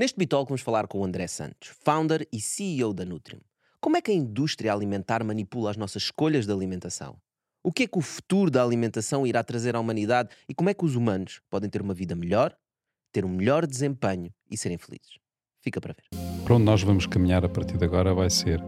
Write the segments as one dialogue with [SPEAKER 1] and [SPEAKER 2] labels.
[SPEAKER 1] Neste Bitalk vamos falar com o André Santos, founder e CEO da Nutrium. Como é que a indústria alimentar manipula as nossas escolhas de alimentação? O que é que o futuro da alimentação irá trazer à humanidade e como é que os humanos podem ter uma vida melhor, ter um melhor desempenho e serem felizes? Fica para ver.
[SPEAKER 2] Para onde nós vamos caminhar a partir de agora vai ser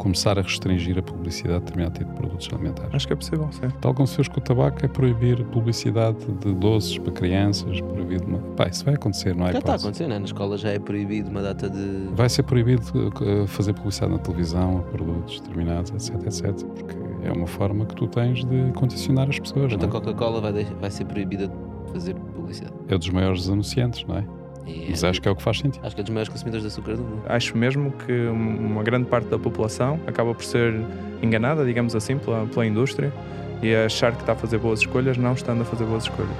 [SPEAKER 2] começar a restringir a publicidade de determinado tipo de produtos alimentares.
[SPEAKER 3] Acho que é possível, sim.
[SPEAKER 2] Tal como se fez com o tabaco, é proibir publicidade de doces para crianças, proibido uma... Pá, isso vai acontecer, não é?
[SPEAKER 1] Já está a acontecer, né? Na escola já é proibido uma data de.
[SPEAKER 2] Vai ser proibido uh, fazer publicidade na televisão a produtos determinados, etc, etc. Porque é uma forma que tu tens de condicionar as pessoas.
[SPEAKER 1] Portanto, a
[SPEAKER 2] não é?
[SPEAKER 1] Coca-Cola vai, vai ser proibida de fazer publicidade.
[SPEAKER 2] é dos maiores anunciantes, não é?
[SPEAKER 1] E
[SPEAKER 2] Mas acho que é o que faz sentido.
[SPEAKER 1] acho que é dos maiores consumidores de açúcar do mundo.
[SPEAKER 3] Acho mesmo que um- uma grande parte da população acaba por ser enganada, digamos assim, pela, pela indústria e achar que está a fazer boas escolhas, não estando a fazer boas escolhas.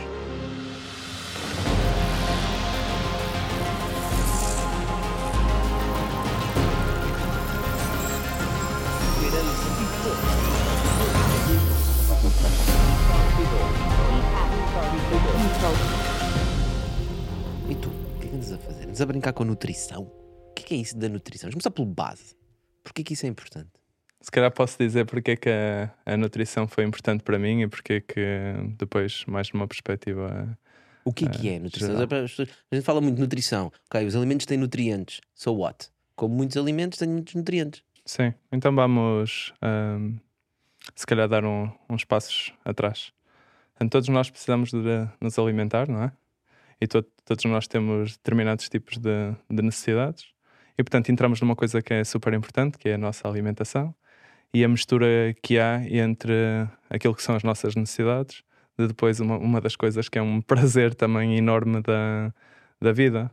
[SPEAKER 1] Brincar com a nutrição? O que é, que é isso da nutrição? Vamos começar pelo base. Porquê que isso é importante?
[SPEAKER 3] Se calhar posso dizer porque é que a, a nutrição foi importante para mim e porque é que depois, mais numa perspectiva.
[SPEAKER 1] O que é que
[SPEAKER 3] Eh,
[SPEAKER 1] é nutrição? A gente fala muito de nutrição. Ok, os alimentos têm nutrientes. So what? Como muitos alimentos têm muitos nutrientes.
[SPEAKER 3] Sim, então vamos ahm, se calhar dar um- uns passos atrás. Portanto, todos nós precisamos de nos alimentar, não é? E to- todos nós temos determinados tipos de, de necessidades. E portanto entramos numa coisa que é super importante, que é a nossa alimentação e a mistura que há entre aquilo que são as nossas necessidades, de depois uma, uma das coisas que é um prazer também enorme da, da vida.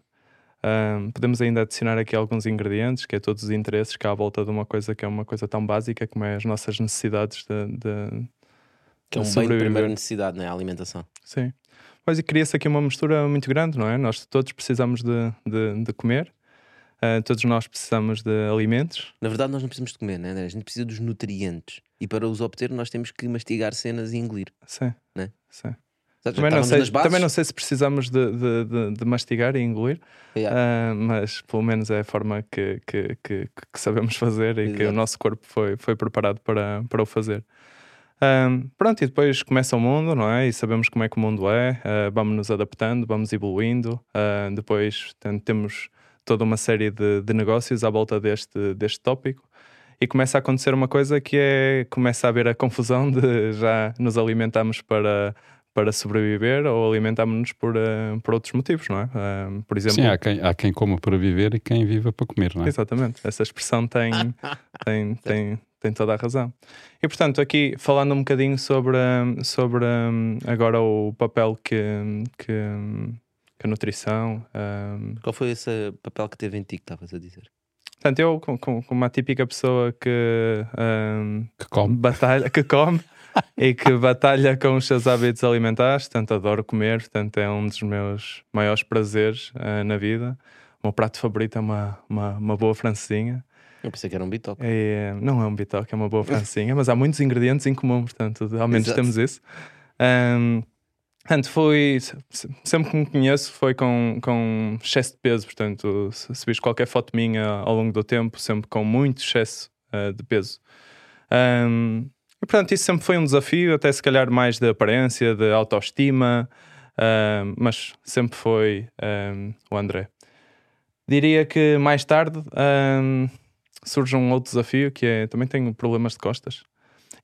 [SPEAKER 3] Ahm, podemos ainda adicionar aqui alguns ingredientes, que é todos os interesses que há à volta de uma coisa que é uma coisa tão básica como é as nossas necessidades de, de-
[SPEAKER 1] Que é um bem de primeira necessidade, não é? A alimentação.
[SPEAKER 3] Sim. Mas cria-se aqui uma mistura muito grande, não é? Nós todos precisamos de, de, de comer, ah, todos nós precisamos de alimentos.
[SPEAKER 1] Na verdade, nós não precisamos de comer, né? A gente precisa dos nutrientes. E para os obter, nós temos que mastigar cenas e engolir.
[SPEAKER 3] Sim.
[SPEAKER 1] Né?
[SPEAKER 3] Sim. Também, não sei, também não sei se precisamos de, de, de- de mastigar e engolir,
[SPEAKER 1] Yeah.
[SPEAKER 3] ah, mas pelo menos é a forma que, que, que, que sabemos fazer e que
[SPEAKER 1] Exato.
[SPEAKER 3] o nosso corpo foi, foi preparado para, para o fazer. Ahm, pronto, e depois começa o mundo, não é? E sabemos como é que o mundo é, ah, vamos nos adaptando, vamos evoluindo. ah, depois tem- temos toda uma série de, de negócios à volta deste, deste tópico. E começa a acontecer uma coisa que é começa a haver a confusão de já nos alimentamos para, para sobreviver ou alimentamos-nos por, ah, por outros motivos, não é? Ah, por exemplo,
[SPEAKER 2] Sim, há quem, há quem coma para viver e quem viva para comer, não é?
[SPEAKER 3] Exatamente, essa expressão tem, tem, tem, tem toda a razão. E portanto, aqui falando um bocadinho sobre, sobre hum, agora o papel que, que, que a nutrição. hum,
[SPEAKER 1] Qual foi esse papel que teve em ti que estavas a dizer?
[SPEAKER 3] Portanto, eu, com- com- como uma típica pessoa que, hum,
[SPEAKER 2] Que come.
[SPEAKER 3] batalha, que come e que batalha com os seus hábitos alimentares, portanto, adoro comer, portanto, é um dos meus maiores prazeres ah, na vida. O meu prato favorito é uma, uma, uma boa francesinha.
[SPEAKER 1] Eu pensei que era um bitoque.
[SPEAKER 3] É, não é um bitoque, é uma boa francinha, mas há muitos ingredientes em comum, portanto, ao menos
[SPEAKER 1] Exato.
[SPEAKER 3] temos isso. Ahm, portanto, foi se- sempre que me conheço, foi com, com excesso de peso. Portanto, se, viste qualquer foto minha ao longo do tempo, sempre com muito excesso ah, de peso. E portanto, isso sempre foi um desafio, até se calhar mais de aparência, de autoestima, ahm, mas sempre foi ahm, o André. Diria que mais tarde ahm, surge um outro desafio que é também tenho problemas de costas.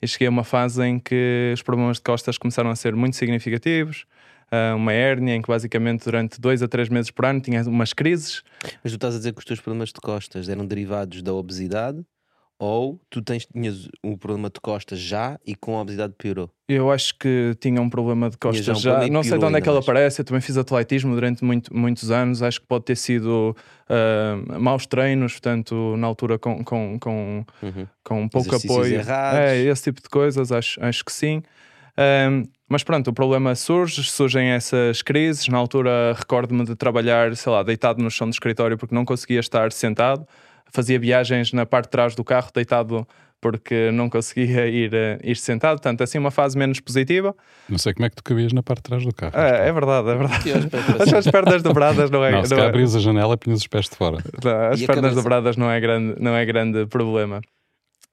[SPEAKER 3] E cheguei a uma fase em que os problemas de costas começaram a ser muito significativos. ah, uma hérnia em que basicamente durante dois a três meses por ano tinha umas crises.
[SPEAKER 1] Mas tu estás a dizer que os teus problemas de costas eram derivados da obesidade ou tu tens, tinhas um problema de costas já e com a obesidade piorou?
[SPEAKER 3] Eu acho que tinha um problema de
[SPEAKER 1] Tinha já
[SPEAKER 3] costas
[SPEAKER 1] um
[SPEAKER 3] já.
[SPEAKER 1] e
[SPEAKER 3] Não sei de onde é que ela
[SPEAKER 1] mais.
[SPEAKER 3] aparece. Eu também fiz atletismo durante muito- muitos anos. Acho que pode ter sido ah, maus treinos, portanto, na altura com, com, com,
[SPEAKER 1] Uhum.
[SPEAKER 3] com pouco apoio.
[SPEAKER 1] errados.
[SPEAKER 3] É, esse tipo de coisas, acho, acho que sim. Ahm, mas pronto, o problema surge, surgem essas crises. Na altura, recordo-me de trabalhar, sei lá, deitado no chão do escritório porque não conseguia estar sentado. Fazia viagens na parte de trás do carro, deitado porque não conseguia ir, eh, ir sentado. Portanto, assim, uma fase menos positiva.
[SPEAKER 2] Não sei como é que tu cabias na parte de trás do carro.
[SPEAKER 3] É, é verdade, é verdade. As pernas dobradas não é.
[SPEAKER 2] não, se
[SPEAKER 3] não é-
[SPEAKER 2] abrias a janela e punhas os pés de fora.
[SPEAKER 3] Não, as
[SPEAKER 1] E
[SPEAKER 3] pernas dobradas não é, grande, não é grande problema.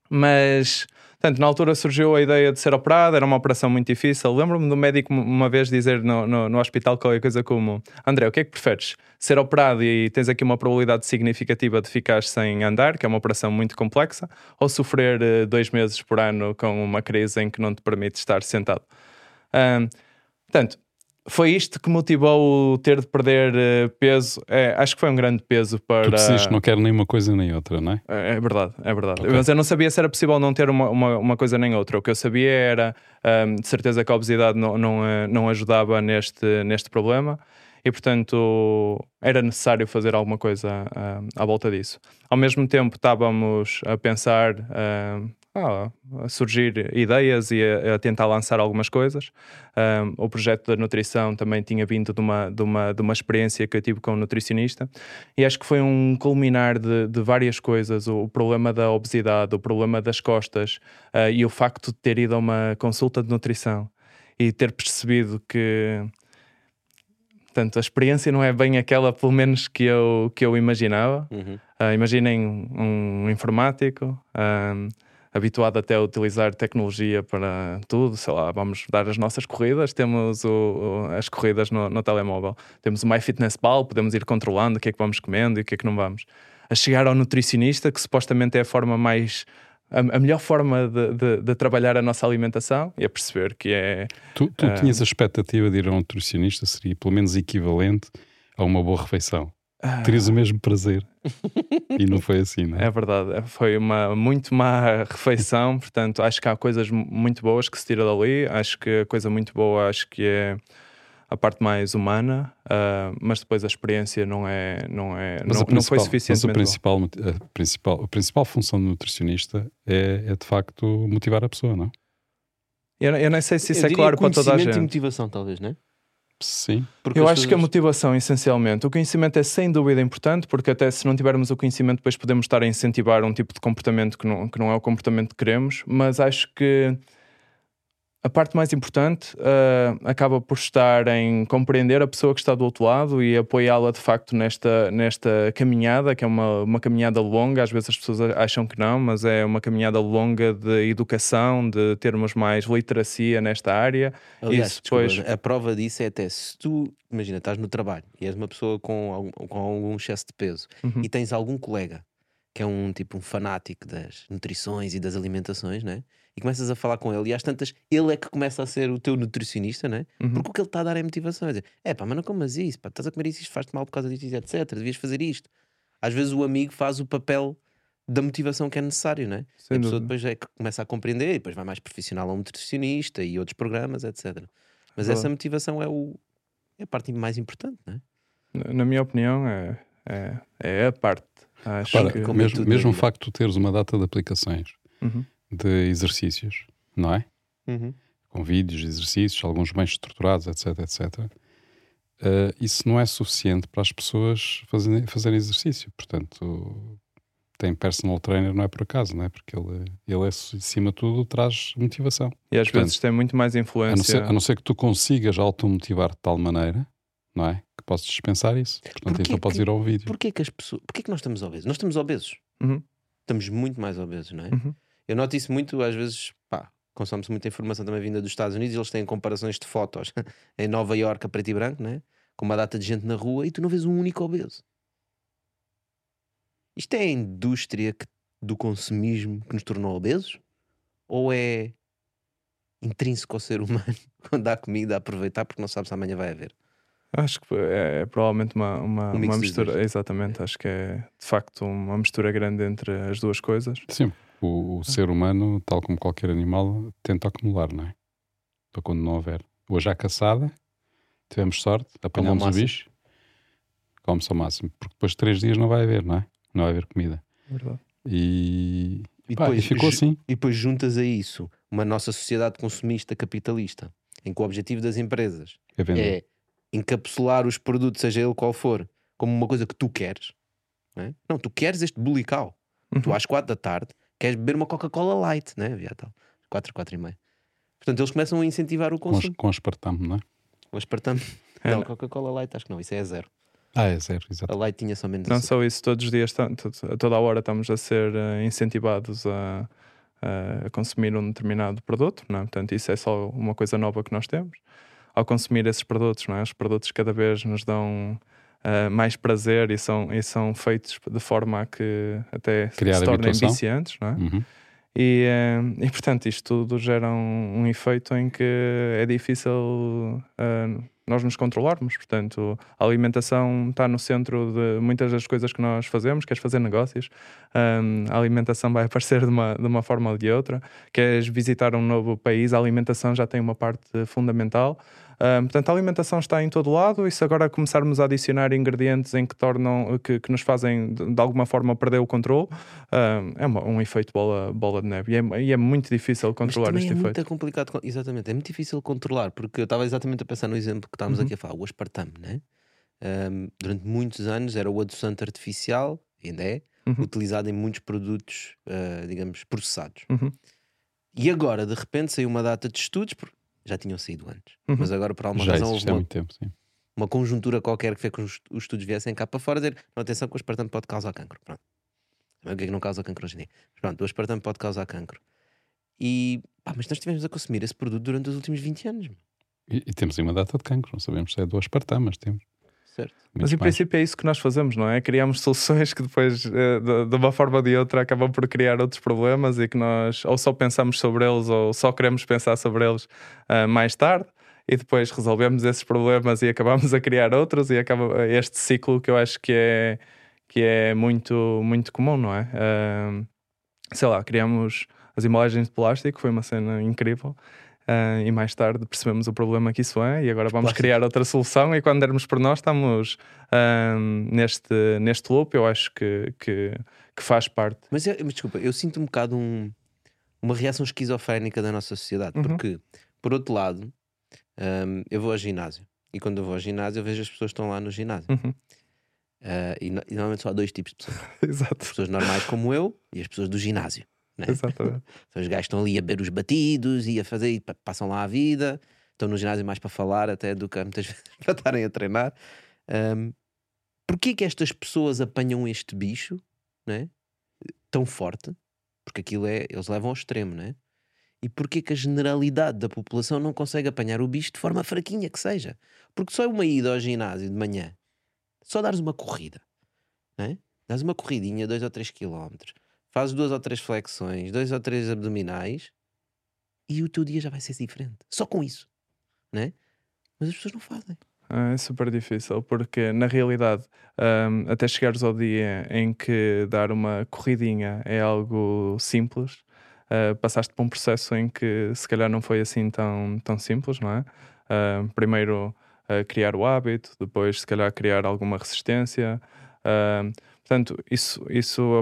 [SPEAKER 3] Mas, portanto, na altura surgiu a ideia de ser operado, era uma operação muito difícil. Lembro-me do médico uma vez dizer no, no, no hospital qualquer coisa como: André, o que é que preferes? Ser operado e tens aqui uma probabilidade significativa de ficar sem andar, que é uma operação muito complexa, ou sofrer eh, dois meses por ano com uma crise em que não te permite estar sentado? Ahm, portanto, foi isto que motivou o ter de perder eh, peso. É, acho que foi um grande peso para.
[SPEAKER 2] Tu decidiste não quer nem uma coisa nem outra, não é?
[SPEAKER 3] É é verdade, é verdade.
[SPEAKER 2] Ok.
[SPEAKER 3] Mas eu não sabia se era possível não ter uma, uma, uma coisa nem outra. O que eu sabia era, hum, de certeza, que a obesidade não, não, eh, não ajudava neste, neste problema e, portanto, era necessário fazer alguma coisa à volta disso. Ao mesmo tempo, estávamos a pensar, ah, a surgir ideias e a, a tentar lançar algumas coisas. Um, o projeto da nutrição também tinha vindo de uma, de, uma, de uma experiência que eu tive com um nutricionista e acho que foi um culminar de, de várias coisas. O, problema da obesidade, o problema das costas ah, e o facto de ter ido a uma consulta de nutrição e ter percebido que portanto, a experiência não é bem aquela, pelo menos, que eu, que eu imaginava.
[SPEAKER 1] Uhum.
[SPEAKER 3] Ah, imaginem um, um informático ahm, habituado até a utilizar tecnologia para tudo, sei lá, vamos dar as nossas corridas, temos o- o- as corridas no, no telemóvel, temos o MyFitnessPal, podemos ir controlando o que é que vamos comendo e o que é que não vamos. A chegar ao nutricionista, que supostamente é a forma mais. A, melhor forma de, de- de trabalhar a nossa alimentação e a perceber que é.
[SPEAKER 2] Tu, tu
[SPEAKER 3] Ah.
[SPEAKER 2] tinhas a expectativa de ir a um nutricionista, seria pelo menos equivalente a uma boa refeição.
[SPEAKER 3] Ah,
[SPEAKER 2] Terias o mesmo prazer. e não foi assim, não é?
[SPEAKER 3] É verdade, é- foi uma muito má refeição, portanto acho que há coisas mu- muito boas que se tira dali, acho que a coisa muito boa acho que é a parte mais humana, ah, mas depois a experiência não é não é
[SPEAKER 2] Mas
[SPEAKER 3] não,
[SPEAKER 2] a
[SPEAKER 3] não foi
[SPEAKER 2] principal-
[SPEAKER 3] suficientemente
[SPEAKER 2] Mas a principal, a, principal, a principal função do nutricionista é, é de facto motivar a pessoa, não?
[SPEAKER 3] boa. Eu, eu nem sei se isso
[SPEAKER 1] Eu
[SPEAKER 3] é claro para toda a
[SPEAKER 1] conhecimento e
[SPEAKER 3] gente.
[SPEAKER 1] motivação, talvez, não é?
[SPEAKER 2] Sim.
[SPEAKER 1] Porque
[SPEAKER 3] Eu acho que a motivação, essencialmente, o conhecimento é sem dúvida importante, porque até se não tivermos o conhecimento, depois podemos estar a incentivar um tipo de comportamento que não, que não é o comportamento que queremos, mas acho que a parte mais importante ah, acaba por estar em compreender a pessoa que está do outro lado e apoiá-la de facto nesta, nesta caminhada, que é uma, uma caminhada longa. Às vezes as pessoas acham que não, mas é uma caminhada longa de educação, de termos mais literacia nesta área.
[SPEAKER 1] Aliás,
[SPEAKER 3] Isso
[SPEAKER 1] desculpa,
[SPEAKER 3] depois-
[SPEAKER 1] a prova disso é até se tu, imagina, estás no trabalho e és uma pessoa com algum, com algum excesso de peso
[SPEAKER 3] Uhum.
[SPEAKER 1] e tens algum colega que é um tipo um fanático das nutrições e das alimentações, né? E começas a falar com ele e às tantas ele é que começa a ser o teu nutricionista, né?
[SPEAKER 3] Uhum.
[SPEAKER 1] Porque o que ele está a dar é motivação. É dizer, é pá, mas não comas isso, pá, estás a comer isso, isto faz-te mal por causa disto, etc. Devias fazer isto. Às vezes o amigo faz o papel da motivação que é necessário, né?
[SPEAKER 3] Sem
[SPEAKER 1] a pessoa
[SPEAKER 3] dúvida.
[SPEAKER 1] depois é que começa a compreender e depois vai mais profissional a um nutricionista e outros programas, etc. Mas
[SPEAKER 3] Verdade.
[SPEAKER 1] essa motivação é, o, é a parte mais importante, não é?
[SPEAKER 3] Na- Na minha opinião, é, é, é a parte. Acho
[SPEAKER 2] Repara,
[SPEAKER 3] que.
[SPEAKER 1] como é
[SPEAKER 2] mesmo, mesmo o facto de tu teres uma data de aplicações
[SPEAKER 3] Uhum.
[SPEAKER 2] De exercícios, não é? Com vídeos, exercícios, alguns bem estruturados, etc, etc. eh, isso não é suficiente para as pessoas fazerem, fazerem exercício. Portanto, tem personal trainer não é por acaso, não é? Porque ele, ele é, acima de tudo, traz motivação.
[SPEAKER 3] E às
[SPEAKER 2] Portanto,
[SPEAKER 3] vezes tem muito mais
[SPEAKER 2] A não,
[SPEAKER 3] influência.
[SPEAKER 2] ser, a não ser que tu consigas automotivar de tal maneira, não é? Que podes dispensar isso. Portanto,
[SPEAKER 1] Porquê
[SPEAKER 2] então podes
[SPEAKER 1] que-
[SPEAKER 2] ir ao vídeo.
[SPEAKER 1] Porquê que as pessoas. Porquê que nós estamos obesos? Nós estamos obesos.
[SPEAKER 3] Uhum.
[SPEAKER 1] Estamos muito mais obesos, não é?
[SPEAKER 3] Uhum.
[SPEAKER 1] Eu noto isso muito, às vezes, pá, consome-se muita informação também vinda dos Estados Unidos, eles têm comparações de fotos em Nova Iorque a preto e branco, né? com uma data de gente na rua e tu não vês um único obeso. Isto é a indústria que- do consumismo que nos tornou obesos? Ou é intrínseco ao ser humano quando há comida a aproveitar porque não sabe se amanhã vai haver?
[SPEAKER 3] Acho que é, é provavelmente uma, uma,
[SPEAKER 1] Um
[SPEAKER 3] uma mistura. Exatamente. Acho que é de facto uma mistura grande entre as duas coisas.
[SPEAKER 2] Sim, o, o ser humano, tal como qualquer animal, tenta acumular, não é? Para quando não houver. Hoje à caçada, tivemos sorte, apanhamos o bicho, come-se ao máximo. Porque depois de três dias não vai haver, não é? Não vai haver comida.
[SPEAKER 3] Verdade.
[SPEAKER 2] E,
[SPEAKER 1] E
[SPEAKER 2] pá, e
[SPEAKER 1] depois
[SPEAKER 2] ficou
[SPEAKER 1] ju-
[SPEAKER 2] assim.
[SPEAKER 1] E depois juntas a isso uma nossa sociedade consumista capitalista, em que o objetivo das empresas
[SPEAKER 2] É
[SPEAKER 1] é encapsular os produtos, seja ele qual for, como uma coisa que tu queres. Não, é? não tu queres este bulical. Tu
[SPEAKER 3] Uhum.
[SPEAKER 1] às quatro da tarde queres beber uma Coca-Cola Light, né? Havia tal. 4, 4 e meio. Portanto, eles começam a incentivar o consumo.
[SPEAKER 2] Com, com aspartame, não é?
[SPEAKER 1] Com aspartame. É, não, Coca-Cola Light, acho que não, isso é zero.
[SPEAKER 2] Ah, é zero, exato.
[SPEAKER 1] A Light tinha só menos
[SPEAKER 3] Não açúcar. só isso, todos os dias, a toda a hora estamos a ser uh, incentivados a, a, consumir um determinado produto, não é? portanto, isso é só uma coisa nova que nós temos. Ao consumir esses produtos, não é? os produtos cada vez nos dão uh, mais prazer e são, e são feitos de forma a que até Criar se tornem viciantes, não é? Uhum. E, uh, e portanto, isto tudo gera um, um efeito em que é difícil uh, nós nos controlarmos. Portanto, a alimentação está no centro de muitas das coisas que nós fazemos. Queres fazer negócios? Um, a alimentação vai aparecer de uma, de uma forma ou de outra. Queres visitar um novo país? A alimentação já tem uma parte fundamental. Um, portanto, a alimentação está em todo lado e se agora começarmos a adicionar ingredientes em que tornam, que, que nos fazem de, alguma forma perder o controle, um, é uma, um efeito bola, bola de neve e é, e é muito difícil controlar este
[SPEAKER 1] é
[SPEAKER 3] efeito.
[SPEAKER 1] muito complicado, exatamente, é muito difícil controlar, porque eu estava exatamente a pensar no exemplo que estávamos uhum. aqui a falar, o aspartame, né? Um, durante muitos anos era o adoçante artificial, ainda é, uhum. utilizado em muitos produtos, uh, digamos, processados.
[SPEAKER 3] Uhum.
[SPEAKER 1] E agora, de repente, saiu uma data de estudos, já tinham saído antes.
[SPEAKER 3] Uhum.
[SPEAKER 1] Mas agora, por alguma
[SPEAKER 2] já
[SPEAKER 1] razão, houve
[SPEAKER 2] uma, tempo,
[SPEAKER 1] uma conjuntura qualquer que fez com que os estudos viessem cá para fora dizer: não, atenção, que o aspartame pode causar cancro. Pronto. O que é que não causa cancro hoje em dia? Mas pronto, o aspartame pode causar cancro. E, pá, mas nós estivemos a consumir esse produto durante os últimos 20 anos.
[SPEAKER 2] E, e, temos aí uma data de cancro, não sabemos se é do aspartame, mas temos.
[SPEAKER 1] Certo.
[SPEAKER 3] Mas em mais. princípio é isso que nós fazemos, não é? Criamos soluções que depois, eh, de uma forma ou de outra, acabam por criar outros problemas e que nós ou só pensamos sobre eles ou só queremos pensar sobre eles uh, mais tarde e depois resolvemos esses problemas e acabamos a criar outros e acaba este ciclo que eu acho que é, que é muito, muito comum, não é? Uh, sei lá, criamos as embalagens de plástico, foi uma cena incrível. Uh, e mais tarde percebemos o problema que isso é, e agora vamos criar outra solução. E quando dermos por nós, estamos uh, neste, neste loop. Eu acho que, que, que faz parte.
[SPEAKER 1] Mas, eu, mas, desculpa, eu sinto um bocado um, uma reação esquizofrénica da nossa sociedade, uhum. porque, por outro lado, um, eu vou ao ginásio, e quando eu vou ao ginásio, eu vejo as pessoas que estão lá no ginásio.
[SPEAKER 3] Uhum.
[SPEAKER 1] Uh, e, e, normalmente só há dois tipos de pessoas:
[SPEAKER 3] Exato.
[SPEAKER 1] as pessoas normais como eu e as pessoas do ginásio. Né?
[SPEAKER 3] Exatamente.
[SPEAKER 1] São os gajos estão ali a beber os batidos e a fazer, e passam lá a vida, estão no ginásio mais para falar até do que muitas vezes para estarem a treinar. Um, Porquê que estas pessoas apanham este bicho né? tão forte? Porque aquilo é, eles levam ao extremo, né? E porquê que a generalidade da população não consegue apanhar o bicho de forma fraquinha que seja? Porque só uma ida ao ginásio de manhã, só dares uma corrida, né? Dás uma corridinha, 2 ou 3 quilómetros, fazes duas ou três flexões, dois ou três abdominais e o teu dia já vai ser diferente. Só com isso, né? Mas as pessoas não fazem.
[SPEAKER 3] É super difícil, porque na realidade, um, até chegares ao dia em que dar uma corridinha é algo simples, uh, passaste por um processo em que se calhar não foi assim tão, tão simples, não é? Uh, primeiro uh, criar o hábito, depois se calhar criar alguma resistência. Uh, Portanto, isso, isso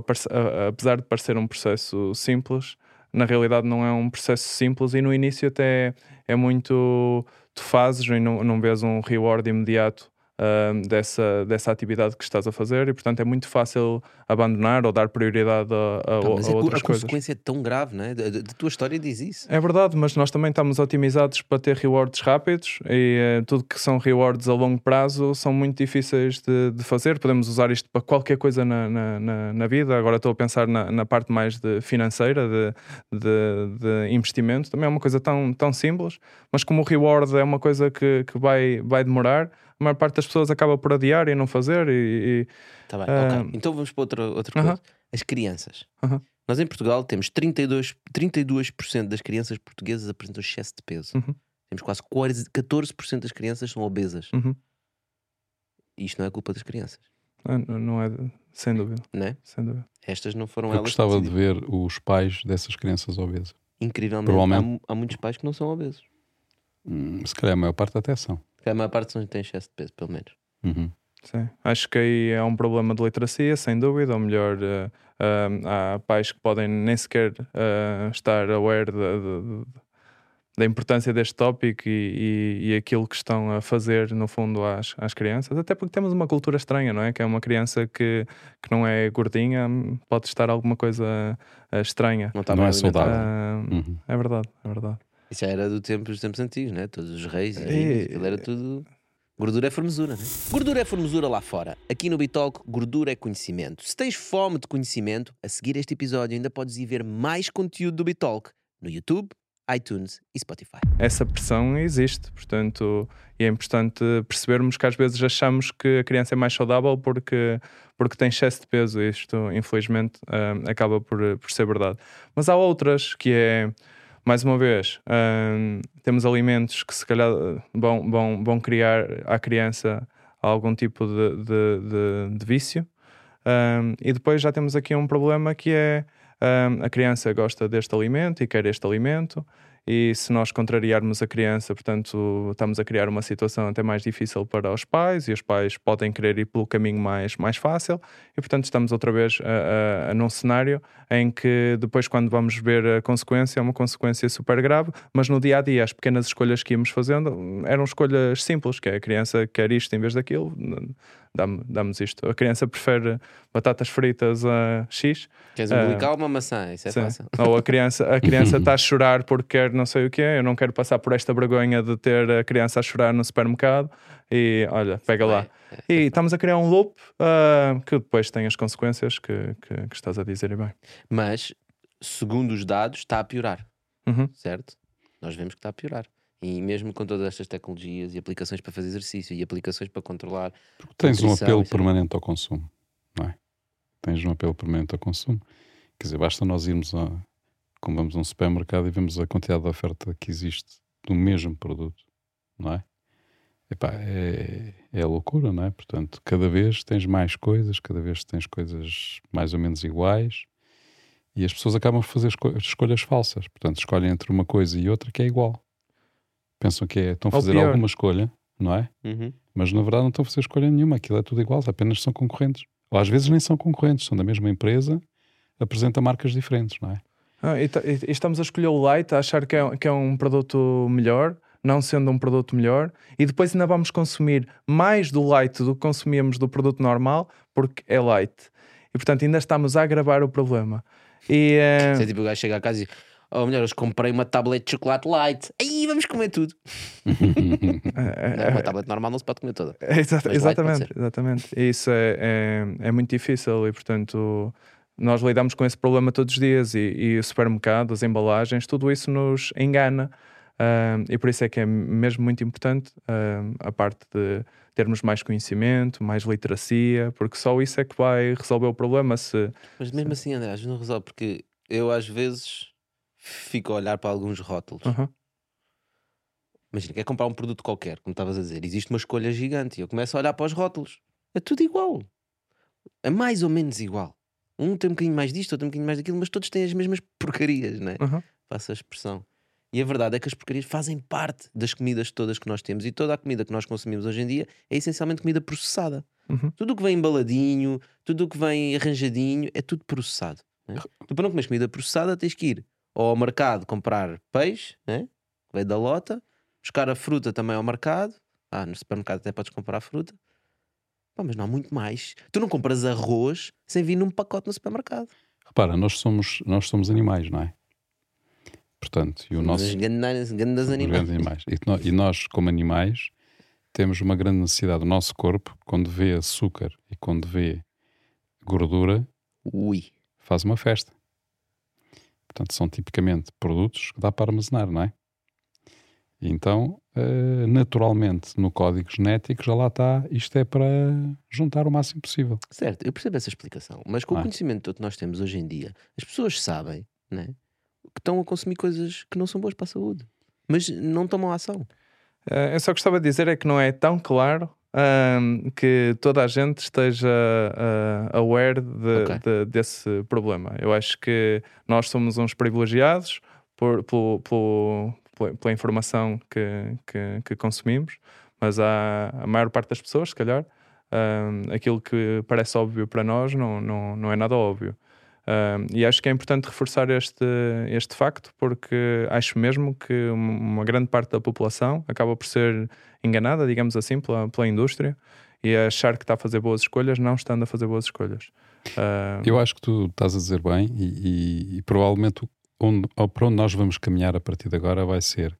[SPEAKER 3] apesar de parecer um processo simples, na realidade não é um processo simples e no início até é muito tu fazes e não, não vês um reward imediato uh, dessa, dessa atividade que estás a fazer e, portanto, é muito fácil abandonar ou dar prioridade a, a, Pá,
[SPEAKER 1] mas a,
[SPEAKER 3] a outras
[SPEAKER 1] a
[SPEAKER 3] coisas.
[SPEAKER 1] A consequência é tão grave, não é? A, tua história diz isso.
[SPEAKER 3] É verdade, mas nós também estamos otimizados para ter rewards rápidos e uh, tudo que são rewards a longo prazo são muito difíceis de, de fazer. Podemos usar isto para qualquer coisa na, na, na, na vida. Agora estou a pensar na, na parte mais de financeira, de, de, de, investimento. Também é uma coisa tão, tão simples, mas como o reward é uma coisa que, que vai, vai demorar a maior parte das pessoas acaba por adiar e não fazer. E, e
[SPEAKER 1] tá bem, uh... ok. Então vamos para outra, outra coisa. Uh -huh. As crianças.
[SPEAKER 3] Uh -huh.
[SPEAKER 1] Nós em Portugal temos 32%, 32 das crianças portuguesas apresentam excesso de peso.
[SPEAKER 3] -huh.
[SPEAKER 1] Temos quase 14% das crianças são obesas.
[SPEAKER 3] Uhum.
[SPEAKER 1] Isto não é culpa das crianças.
[SPEAKER 3] Não, não é, sem dúvida.
[SPEAKER 1] Não é?
[SPEAKER 3] Sem dúvida.
[SPEAKER 1] Estas não foram
[SPEAKER 2] Eu
[SPEAKER 1] elas.
[SPEAKER 2] gostava de ver os pais dessas crianças obesas.
[SPEAKER 1] Incrivelmente, há, há muitos pais que não são obesos.
[SPEAKER 2] Hum, se calhar a maior parte até são.
[SPEAKER 1] Porque a maior parte são tem excesso de peso, pelo menos.
[SPEAKER 2] Uhum.
[SPEAKER 3] Sim. Acho que aí é um problema de literacia, sem dúvida. Ou melhor, uh, uh, há pais que podem nem sequer uh, estar aware de, de, da importância deste tópico e, e, e, aquilo que estão a fazer, no fundo, às, às crianças. Até porque temos uma cultura estranha, não é? Que é uma criança que, que não é gordinha, pode estar alguma coisa estranha.
[SPEAKER 2] Não, não é saudável. Uh,
[SPEAKER 3] uhum. É verdade, é verdade.
[SPEAKER 1] Isso já era do tempo, dos tempos antigos, né? Todos os reis e, aquilo era tudo. Gordura é formosura, né? Gordura é formosura lá fora. Aqui no Bitalk, gordura é conhecimento. Se tens fome de conhecimento, a seguir este episódio ainda podes ir ver mais conteúdo do Bitalk no YouTube, iTunes e Spotify.
[SPEAKER 3] Essa pressão existe, portanto, e é importante percebermos que às vezes achamos que a criança é mais saudável porque, porque tem excesso de peso. Isto, infelizmente, uh, acaba por, por ser verdade. Mas há outras que é, mais uma vez, uh, temos alimentos que se calhar vão, vão, vão criar à criança algum tipo de, de, de, de vício. Uh, e depois já temos aqui um problema que é um, a criança gosta deste alimento e quer este alimento, e se nós contrariarmos a criança, portanto, estamos a criar uma situação até mais difícil para os pais, e os pais podem querer ir pelo caminho mais, mais fácil, e portanto estamos outra vez a, a, a, num cenário em que depois, quando vamos ver a consequência, é uma consequência super grave, mas no dia a dia, as pequenas escolhas que íamos fazendo eram escolhas simples, que é a criança quer isto em vez daquilo, damos isto. A criança prefere batatas fritas a X.
[SPEAKER 1] Queres um uh, uma maçã? Isso é sim. fácil.
[SPEAKER 3] Ou a criança a criança está a chorar porque quer não sei o que eu não quero passar por esta vergonha de ter a criança a chorar no supermercado e olha, pega lá. É, é, e estamos a criar um loop uh, que depois tem as consequências que, que, que, estás a dizer e bem.
[SPEAKER 1] Mas, segundo os dados, está a piorar.
[SPEAKER 3] Uhum.
[SPEAKER 1] Certo? Nós vemos que está a piorar. E mesmo com todas estas tecnologias e aplicações para fazer exercício e aplicações para controlar.
[SPEAKER 2] Porque tens um apelo permanente ao consumo, não é? Tens um apelo permanente ao consumo. Quer dizer, basta nós irmos a. Como vamos a um supermercado e vemos a quantidade de oferta que existe do mesmo produto, não é? Epá, é, é loucura, não é? Portanto, cada vez tens mais coisas, cada vez tens coisas mais ou menos iguais e as pessoas acabam por fazer esco escolhas falsas. Portanto, escolhem entre uma coisa e outra que é igual pensam que é, estão a fazer alguma escolha, não é?
[SPEAKER 1] Uhum.
[SPEAKER 2] Mas na verdade não estão a fazer escolha nenhuma, aquilo é tudo igual, apenas são concorrentes. Ou às vezes nem são concorrentes, são da mesma empresa, apresenta marcas diferentes, não é?
[SPEAKER 3] Ah, e, e, estamos a escolher o light, a achar que é, que é um produto melhor, não sendo um produto melhor, e depois ainda vamos consumir mais do light do que consumíamos do produto normal, porque é light. E portanto ainda estamos a agravar o problema. E,
[SPEAKER 1] uh... é tipo o gajo chega a casa e ou melhor, eu comprei uma tablet de chocolate light. Aí vamos comer tudo. não, uma tablet normal não se pode comer toda.
[SPEAKER 3] Exata, exatamente, exatamente. Isso é, é, é, muito difícil e, portanto, nós lidamos com esse problema todos os dias. E, e o supermercado, as embalagens, tudo isso nos engana. Uh, e por isso é que é mesmo muito importante uh, a parte de termos mais conhecimento, mais literacia, porque só isso é que vai resolver o problema. Se,
[SPEAKER 1] Mas mesmo
[SPEAKER 3] se...
[SPEAKER 1] assim, André, às vezes não resolve, porque eu às vezes fico a olhar para alguns rótulos.
[SPEAKER 3] Uhum.
[SPEAKER 1] Imagina, quer comprar um produto qualquer, como estavas a dizer, existe uma escolha gigante e eu começo a olhar para os rótulos. É tudo igual. É mais ou menos igual. Um tem um bocadinho mais disto, outro tem um bocadinho mais daquilo, mas todos têm as mesmas porcarias, não é?
[SPEAKER 3] Uhum.
[SPEAKER 1] Faça a expressão. E a verdade é que as porcarias fazem parte das comidas todas que nós temos e toda a comida que nós consumimos hoje em dia é essencialmente comida processada.
[SPEAKER 3] Uhum.
[SPEAKER 1] Tudo o que vem embaladinho, tudo o que vem arranjadinho, é tudo processado. É? Tu para não comer comida processada tens que ir ou ao mercado comprar peixe, né? veio da lota, buscar a fruta também ao mercado. Ah, no supermercado até podes comprar fruta. Pá, mas não há muito mais. Tu não compras arroz sem vir num pacote no supermercado.
[SPEAKER 2] Repara, nós somos, nós somos animais, não é? Portanto, e o nosso.
[SPEAKER 1] Grandes, grandes animais.
[SPEAKER 2] animais. E, e nós, como animais, temos uma grande necessidade. O nosso corpo, quando vê açúcar e quando vê gordura,
[SPEAKER 1] Ui.
[SPEAKER 2] faz uma festa. Portanto, são tipicamente produtos que dá para armazenar, não é? Então, uh, naturalmente, no código genético já lá está, isto é para juntar o máximo possível.
[SPEAKER 1] Certo, eu percebo essa explicação, mas com ah. o conhecimento todo que nós temos hoje em dia, as pessoas sabem né, que estão a consumir coisas que não são boas para a saúde, mas não tomam ação.
[SPEAKER 3] Uh, eu só gostava de dizer é que não é tão claro um, que toda a gente esteja uh, aware de, okay. de, desse problema. Eu acho que nós somos uns privilegiados por, por, por, pela informação que, que, que, consumimos, mas há a maior parte das pessoas, se calhar, um, aquilo que parece óbvio para nós não, não, não é nada óbvio. Uh, e acho que é importante reforçar este, este facto, porque acho mesmo que uma grande parte da população acaba por ser enganada, digamos assim, pela, pela indústria e achar que está a fazer boas escolhas, não estando a fazer boas escolhas.
[SPEAKER 2] Uh... Eu acho que tu estás a dizer bem, e, e, e provavelmente onde, para onde nós vamos caminhar a partir de agora vai ser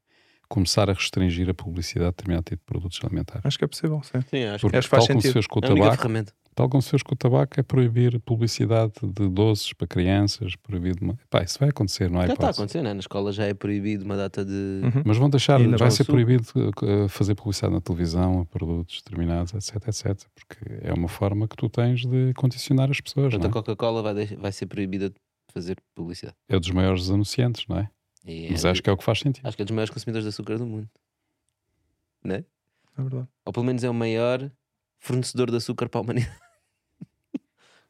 [SPEAKER 2] começar a restringir a publicidade de determinado tipo de produtos alimentares.
[SPEAKER 3] Acho que é possível, sim.
[SPEAKER 1] sim acho
[SPEAKER 2] Porque,
[SPEAKER 1] acho
[SPEAKER 2] que faz tal sentido. como se fez com o
[SPEAKER 1] é
[SPEAKER 2] tabaco, Tal como se fez com o tabaco, é proibir publicidade de doces para crianças, proibido. Uma... Pá, isso vai acontecer, não é?
[SPEAKER 1] Já está a acontecer, não é? Na escola já é proibido uma data de.
[SPEAKER 2] Uhum. Mas vão deixar, vai ser proibido uh, fazer publicidade na televisão a produtos determinados, etc, etc. Porque é uma forma que tu tens de condicionar as pessoas. Portanto,
[SPEAKER 1] é? a Coca-Cola vai, vai ser proibida de fazer publicidade.
[SPEAKER 2] É um dos maiores anunciantes, não é? é Mas acho que é o que faz sentido.
[SPEAKER 1] Acho que é dos maiores consumidores de açúcar do mundo. Não é?
[SPEAKER 3] É verdade.
[SPEAKER 1] Ou pelo menos é o maior fornecedor de açúcar para a humanidade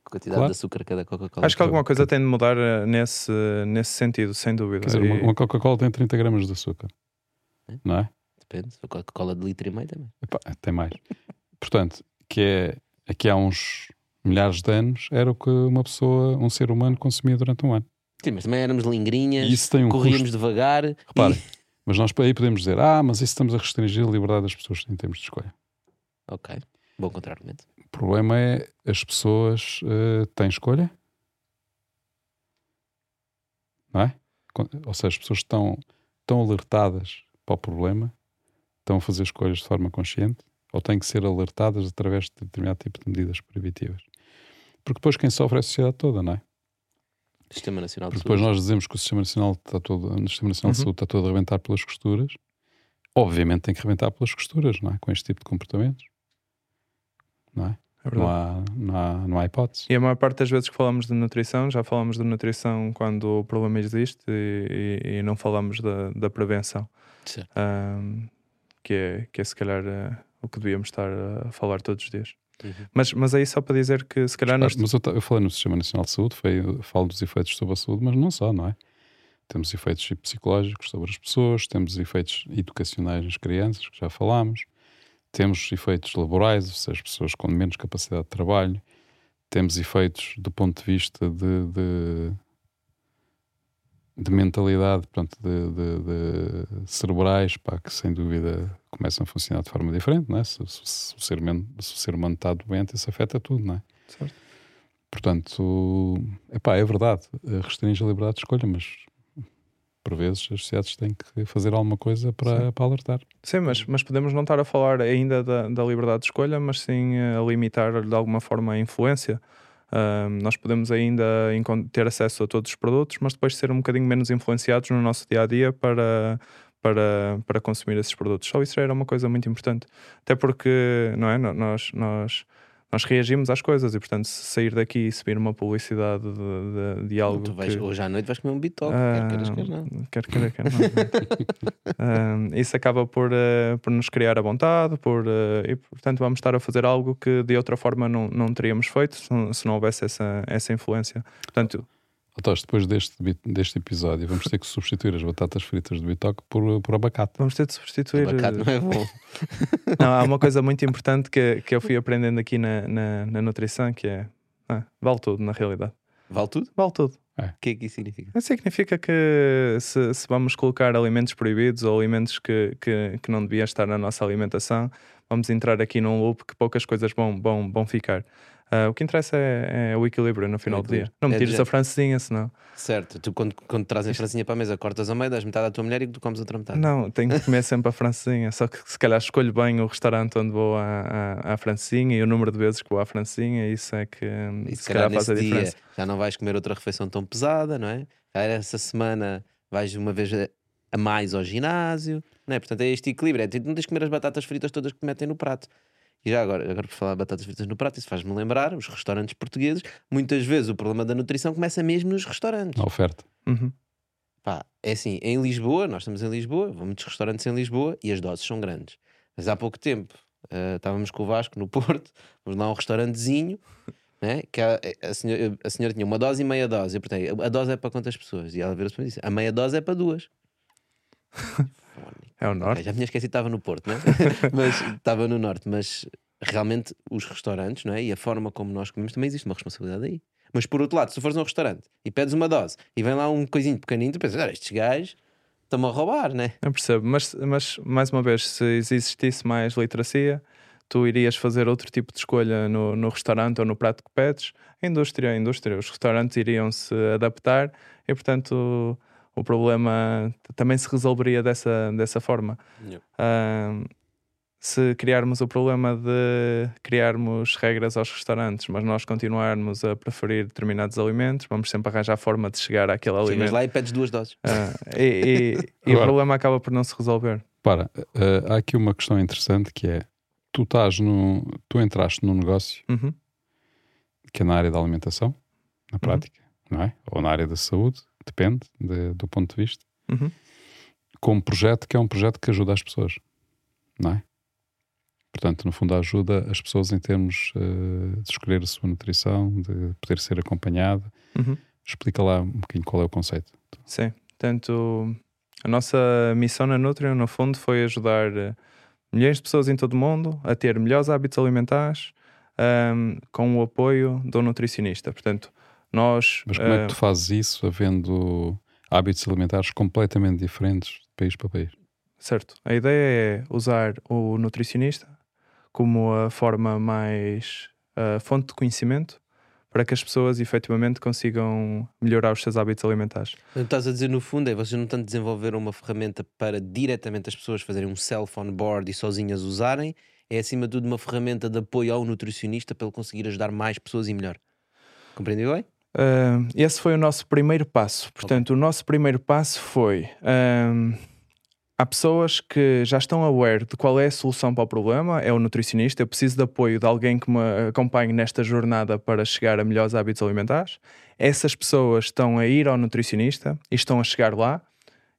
[SPEAKER 1] a quantidade claro. de açúcar que é da Coca-Cola.
[SPEAKER 3] Acho que alguma coisa tem de mudar eh, nesse, nesse sentido, sem dúvida.
[SPEAKER 2] Quer dizer, e... uma, Coca-Cola tem 30 gramas de açúcar, é? não é?
[SPEAKER 1] Depende, a Coca-Cola de litro e meio também.
[SPEAKER 2] Epá, tem mais. Portanto, que é aqui há uns milhares de anos era o que uma pessoa, um ser humano consumia durante um ano.
[SPEAKER 1] Sim, mas também éramos lingrinhas, um corríamos custo. devagar.
[SPEAKER 2] Repare, e... mas nós aí podemos dizer, ah, mas isso estamos a restringir a liberdade das pessoas em termos de escolha.
[SPEAKER 1] Ok, bom contra-argumento.
[SPEAKER 2] O problema é as pessoas uh, têm escolha, não é? Ou seja, as pessoas estão, estão alertadas para o problema, estão a fazer escolhas de forma consciente, ou têm que ser alertadas através de determinado tipo de medidas proibitivas. Porque depois quem sofre é a sociedade toda, não é?
[SPEAKER 1] Sistema Nacional de
[SPEAKER 2] Porque depois nós dizemos que o Sistema Nacional, está todo, o Sistema Nacional uhum. de Saúde está todo a rebentar pelas costuras. Obviamente tem que rebentar pelas costuras, não é? Com este tipo de comportamentos não é? É não, há, não, há, não há hipótese.
[SPEAKER 3] E a maior parte das vezes que falamos de nutrição, já falamos de nutrição quando o problema existe e, e, e não falamos da, da prevenção. Um, que, é, que é se calhar uh, o que devíamos estar a falar todos os dias. Uhum. Mas, mas aí só para dizer que se calhar.
[SPEAKER 2] Mas, nós... mas eu, eu, falei no Sistema Nacional de Saúde, foi, falo dos efeitos sobre a saúde, mas não só, não é? Temos efeitos psicológicos sobre as pessoas, temos efeitos educacionais nas crianças, que já falámos temos efeitos laborais, ou seja, pessoas com menos capacidade de trabalho, temos efeitos do ponto de vista de, de, de mentalidade, portanto, de, de, de, cerebrais, pá, que sem dúvida começam a funcionar de forma diferente, não é? Se, se, se, o, ser humano, se o ser humano está doente, isso afeta tudo, não é?
[SPEAKER 3] Certo.
[SPEAKER 2] Portanto, epá, é verdade, restringe a liberdade de escolha, mas por vezes as sociedades têm que fazer alguma coisa para, para alertar.
[SPEAKER 3] Sim, mas, mas podemos não estar a falar ainda da, da liberdade de escolha, mas sim eh, a limitar de alguma forma a influência. Uh, nós podemos ainda ter acesso a todos os produtos, mas depois ser um bocadinho menos influenciados no nosso dia a dia para, para, para consumir esses produtos. Só isso era uma coisa muito importante. Até porque, não é? Nós, nós nós reagimos às coisas e, portanto, se sair daqui e subir uma publicidade de, de, de algo.
[SPEAKER 1] Tu vais,
[SPEAKER 3] que,
[SPEAKER 1] hoje à noite vais comer um bitoque, uh, quer queiras, quer não.
[SPEAKER 3] Quer queira, quer não. uh, isso acaba por, uh, por nos criar a vontade, por, uh, e, portanto, vamos estar a fazer algo que de outra forma não, não teríamos feito se não, se não houvesse essa, essa influência. Portanto,
[SPEAKER 2] Otós, depois deste, deste episódio, vamos ter que substituir as batatas fritas do Bitoque por, por abacate.
[SPEAKER 3] Vamos ter de substituir.
[SPEAKER 1] Abacate não é bom.
[SPEAKER 3] não, há uma coisa muito importante que, que eu fui aprendendo aqui na, na, na nutrição, que é ah, vale tudo, na realidade.
[SPEAKER 1] Vale tudo?
[SPEAKER 3] Vale tudo.
[SPEAKER 1] É. O que é que isso significa?
[SPEAKER 3] Isso significa que se, se, vamos colocar alimentos proibidos ou alimentos que, que, que não deviam estar na nossa alimentação, vamos entrar aqui num loop que poucas coisas vão, vão, vão ficar. Uh, o que interessa é, é, o equilíbrio no final do dia. Não me é tires a francesinha, senão.
[SPEAKER 1] Certo, tu quando, quando trazem a francesinha para a mesa, cortas a meio, das metade à tua mulher e tu comes outra metade.
[SPEAKER 3] Não, tenho que comer sempre a francesinha. Só que se calhar escolho bem o restaurante onde vou à, à, à francesinha e o número de vezes que vou à francesinha, isso é que
[SPEAKER 1] e se, se calhar, calhar faz a diferença. Dia, já não vais comer outra refeição tão pesada, não é? Essa semana vais uma vez a mais ao ginásio, não é? Portanto, é este equilíbrio. É, não tens de comer as batatas fritas todas que te metem no prato. E já agora, agora por falar de batatas fritas no prato, isso faz-me lembrar os restaurantes portugueses. Muitas vezes o problema da nutrição começa mesmo nos restaurantes.
[SPEAKER 2] A oferta.
[SPEAKER 3] Uhum.
[SPEAKER 1] Pá, é assim, em Lisboa, nós estamos em Lisboa, vamos muitos restaurantes em Lisboa e as doses são grandes. Mas há pouco tempo uh, estávamos com o Vasco no Porto, vamos lá a um restaurantezinho, né, que a, a, senhora, a senhora tinha uma dose e meia dose. Eu perguntei, a dose é para quantas pessoas? E ela virou-se para mim e disse, a meia dose é para duas.
[SPEAKER 3] É o norte.
[SPEAKER 1] já me tinha esquecido que estava no Porto, não é? mas estava no norte. Mas realmente os restaurantes, não é? E a forma como nós comemos, também existe uma responsabilidade aí. Mas por outro lado, se tu fores a um restaurante e pedes uma dose e vem lá um coisinho pequenino, tu pensas, estes gajos estão-me a roubar, né?
[SPEAKER 3] Eu percebo, mas, mas mais uma vez, se existisse mais literacia, tu irias fazer outro tipo de escolha no, no restaurante ou no prato que pedes. A indústria, a indústria, os restaurantes iriam se adaptar e, portanto, o, problema também se resolveria dessa, dessa forma. Yeah. Uh, se criarmos o problema de criarmos regras aos restaurantes, mas nós continuarmos a preferir determinados alimentos, vamos sempre arranjar a forma de chegar àquele Chegas alimento.
[SPEAKER 1] lá e pedes duas doses.
[SPEAKER 3] Uh, e, e, e o problema acaba por não se resolver.
[SPEAKER 2] Para, uh, há aqui uma questão interessante que é: tu estás no. Tu entraste num negócio
[SPEAKER 3] uhum.
[SPEAKER 2] que é na área da alimentação, na uhum. prática, uhum. não é? Ou na área da saúde, depende de, do ponto de vista.
[SPEAKER 3] Uhum.
[SPEAKER 2] Com um projeto que é um projeto que ajuda as pessoas, não é? Portanto, no fundo, ajuda as pessoas em termos uh, de escolher a sua nutrição, de poder ser acompanhada.
[SPEAKER 3] Uhum.
[SPEAKER 2] Explica lá um bocadinho qual é o conceito.
[SPEAKER 3] Sim, portanto, a nossa missão na Nutrion, no fundo, foi ajudar eh, milhões de pessoas em todo o mundo a ter melhores hábitos alimentares um, com o apoio do nutricionista. Portanto, nós.
[SPEAKER 2] Mas como uh, é que tu fazes isso havendo hábitos alimentares completamente diferentes de país para país?
[SPEAKER 3] Certo. A ideia é usar o nutricionista como a forma mais a fonte de conhecimento para que as pessoas efetivamente consigam melhorar os seus hábitos alimentares.
[SPEAKER 1] Então, estás a dizer no fundo é vocês não tanto desenvolveram uma ferramenta para diretamente as pessoas fazerem um self-on-board e sozinhas usarem, é acima de tudo uma ferramenta de apoio ao nutricionista para ele conseguir ajudar mais pessoas e melhor. Compreendeu bem?
[SPEAKER 3] Uh, esse foi o nosso primeiro passo. Portanto, okay. o nosso primeiro passo foi. Uh, Há pessoas que já estão aware de qual é a solução para o problema, é o nutricionista. Eu preciso de apoio de alguém que me acompanhe nesta jornada para chegar a melhores hábitos alimentares. Essas pessoas estão a ir ao nutricionista e estão a chegar lá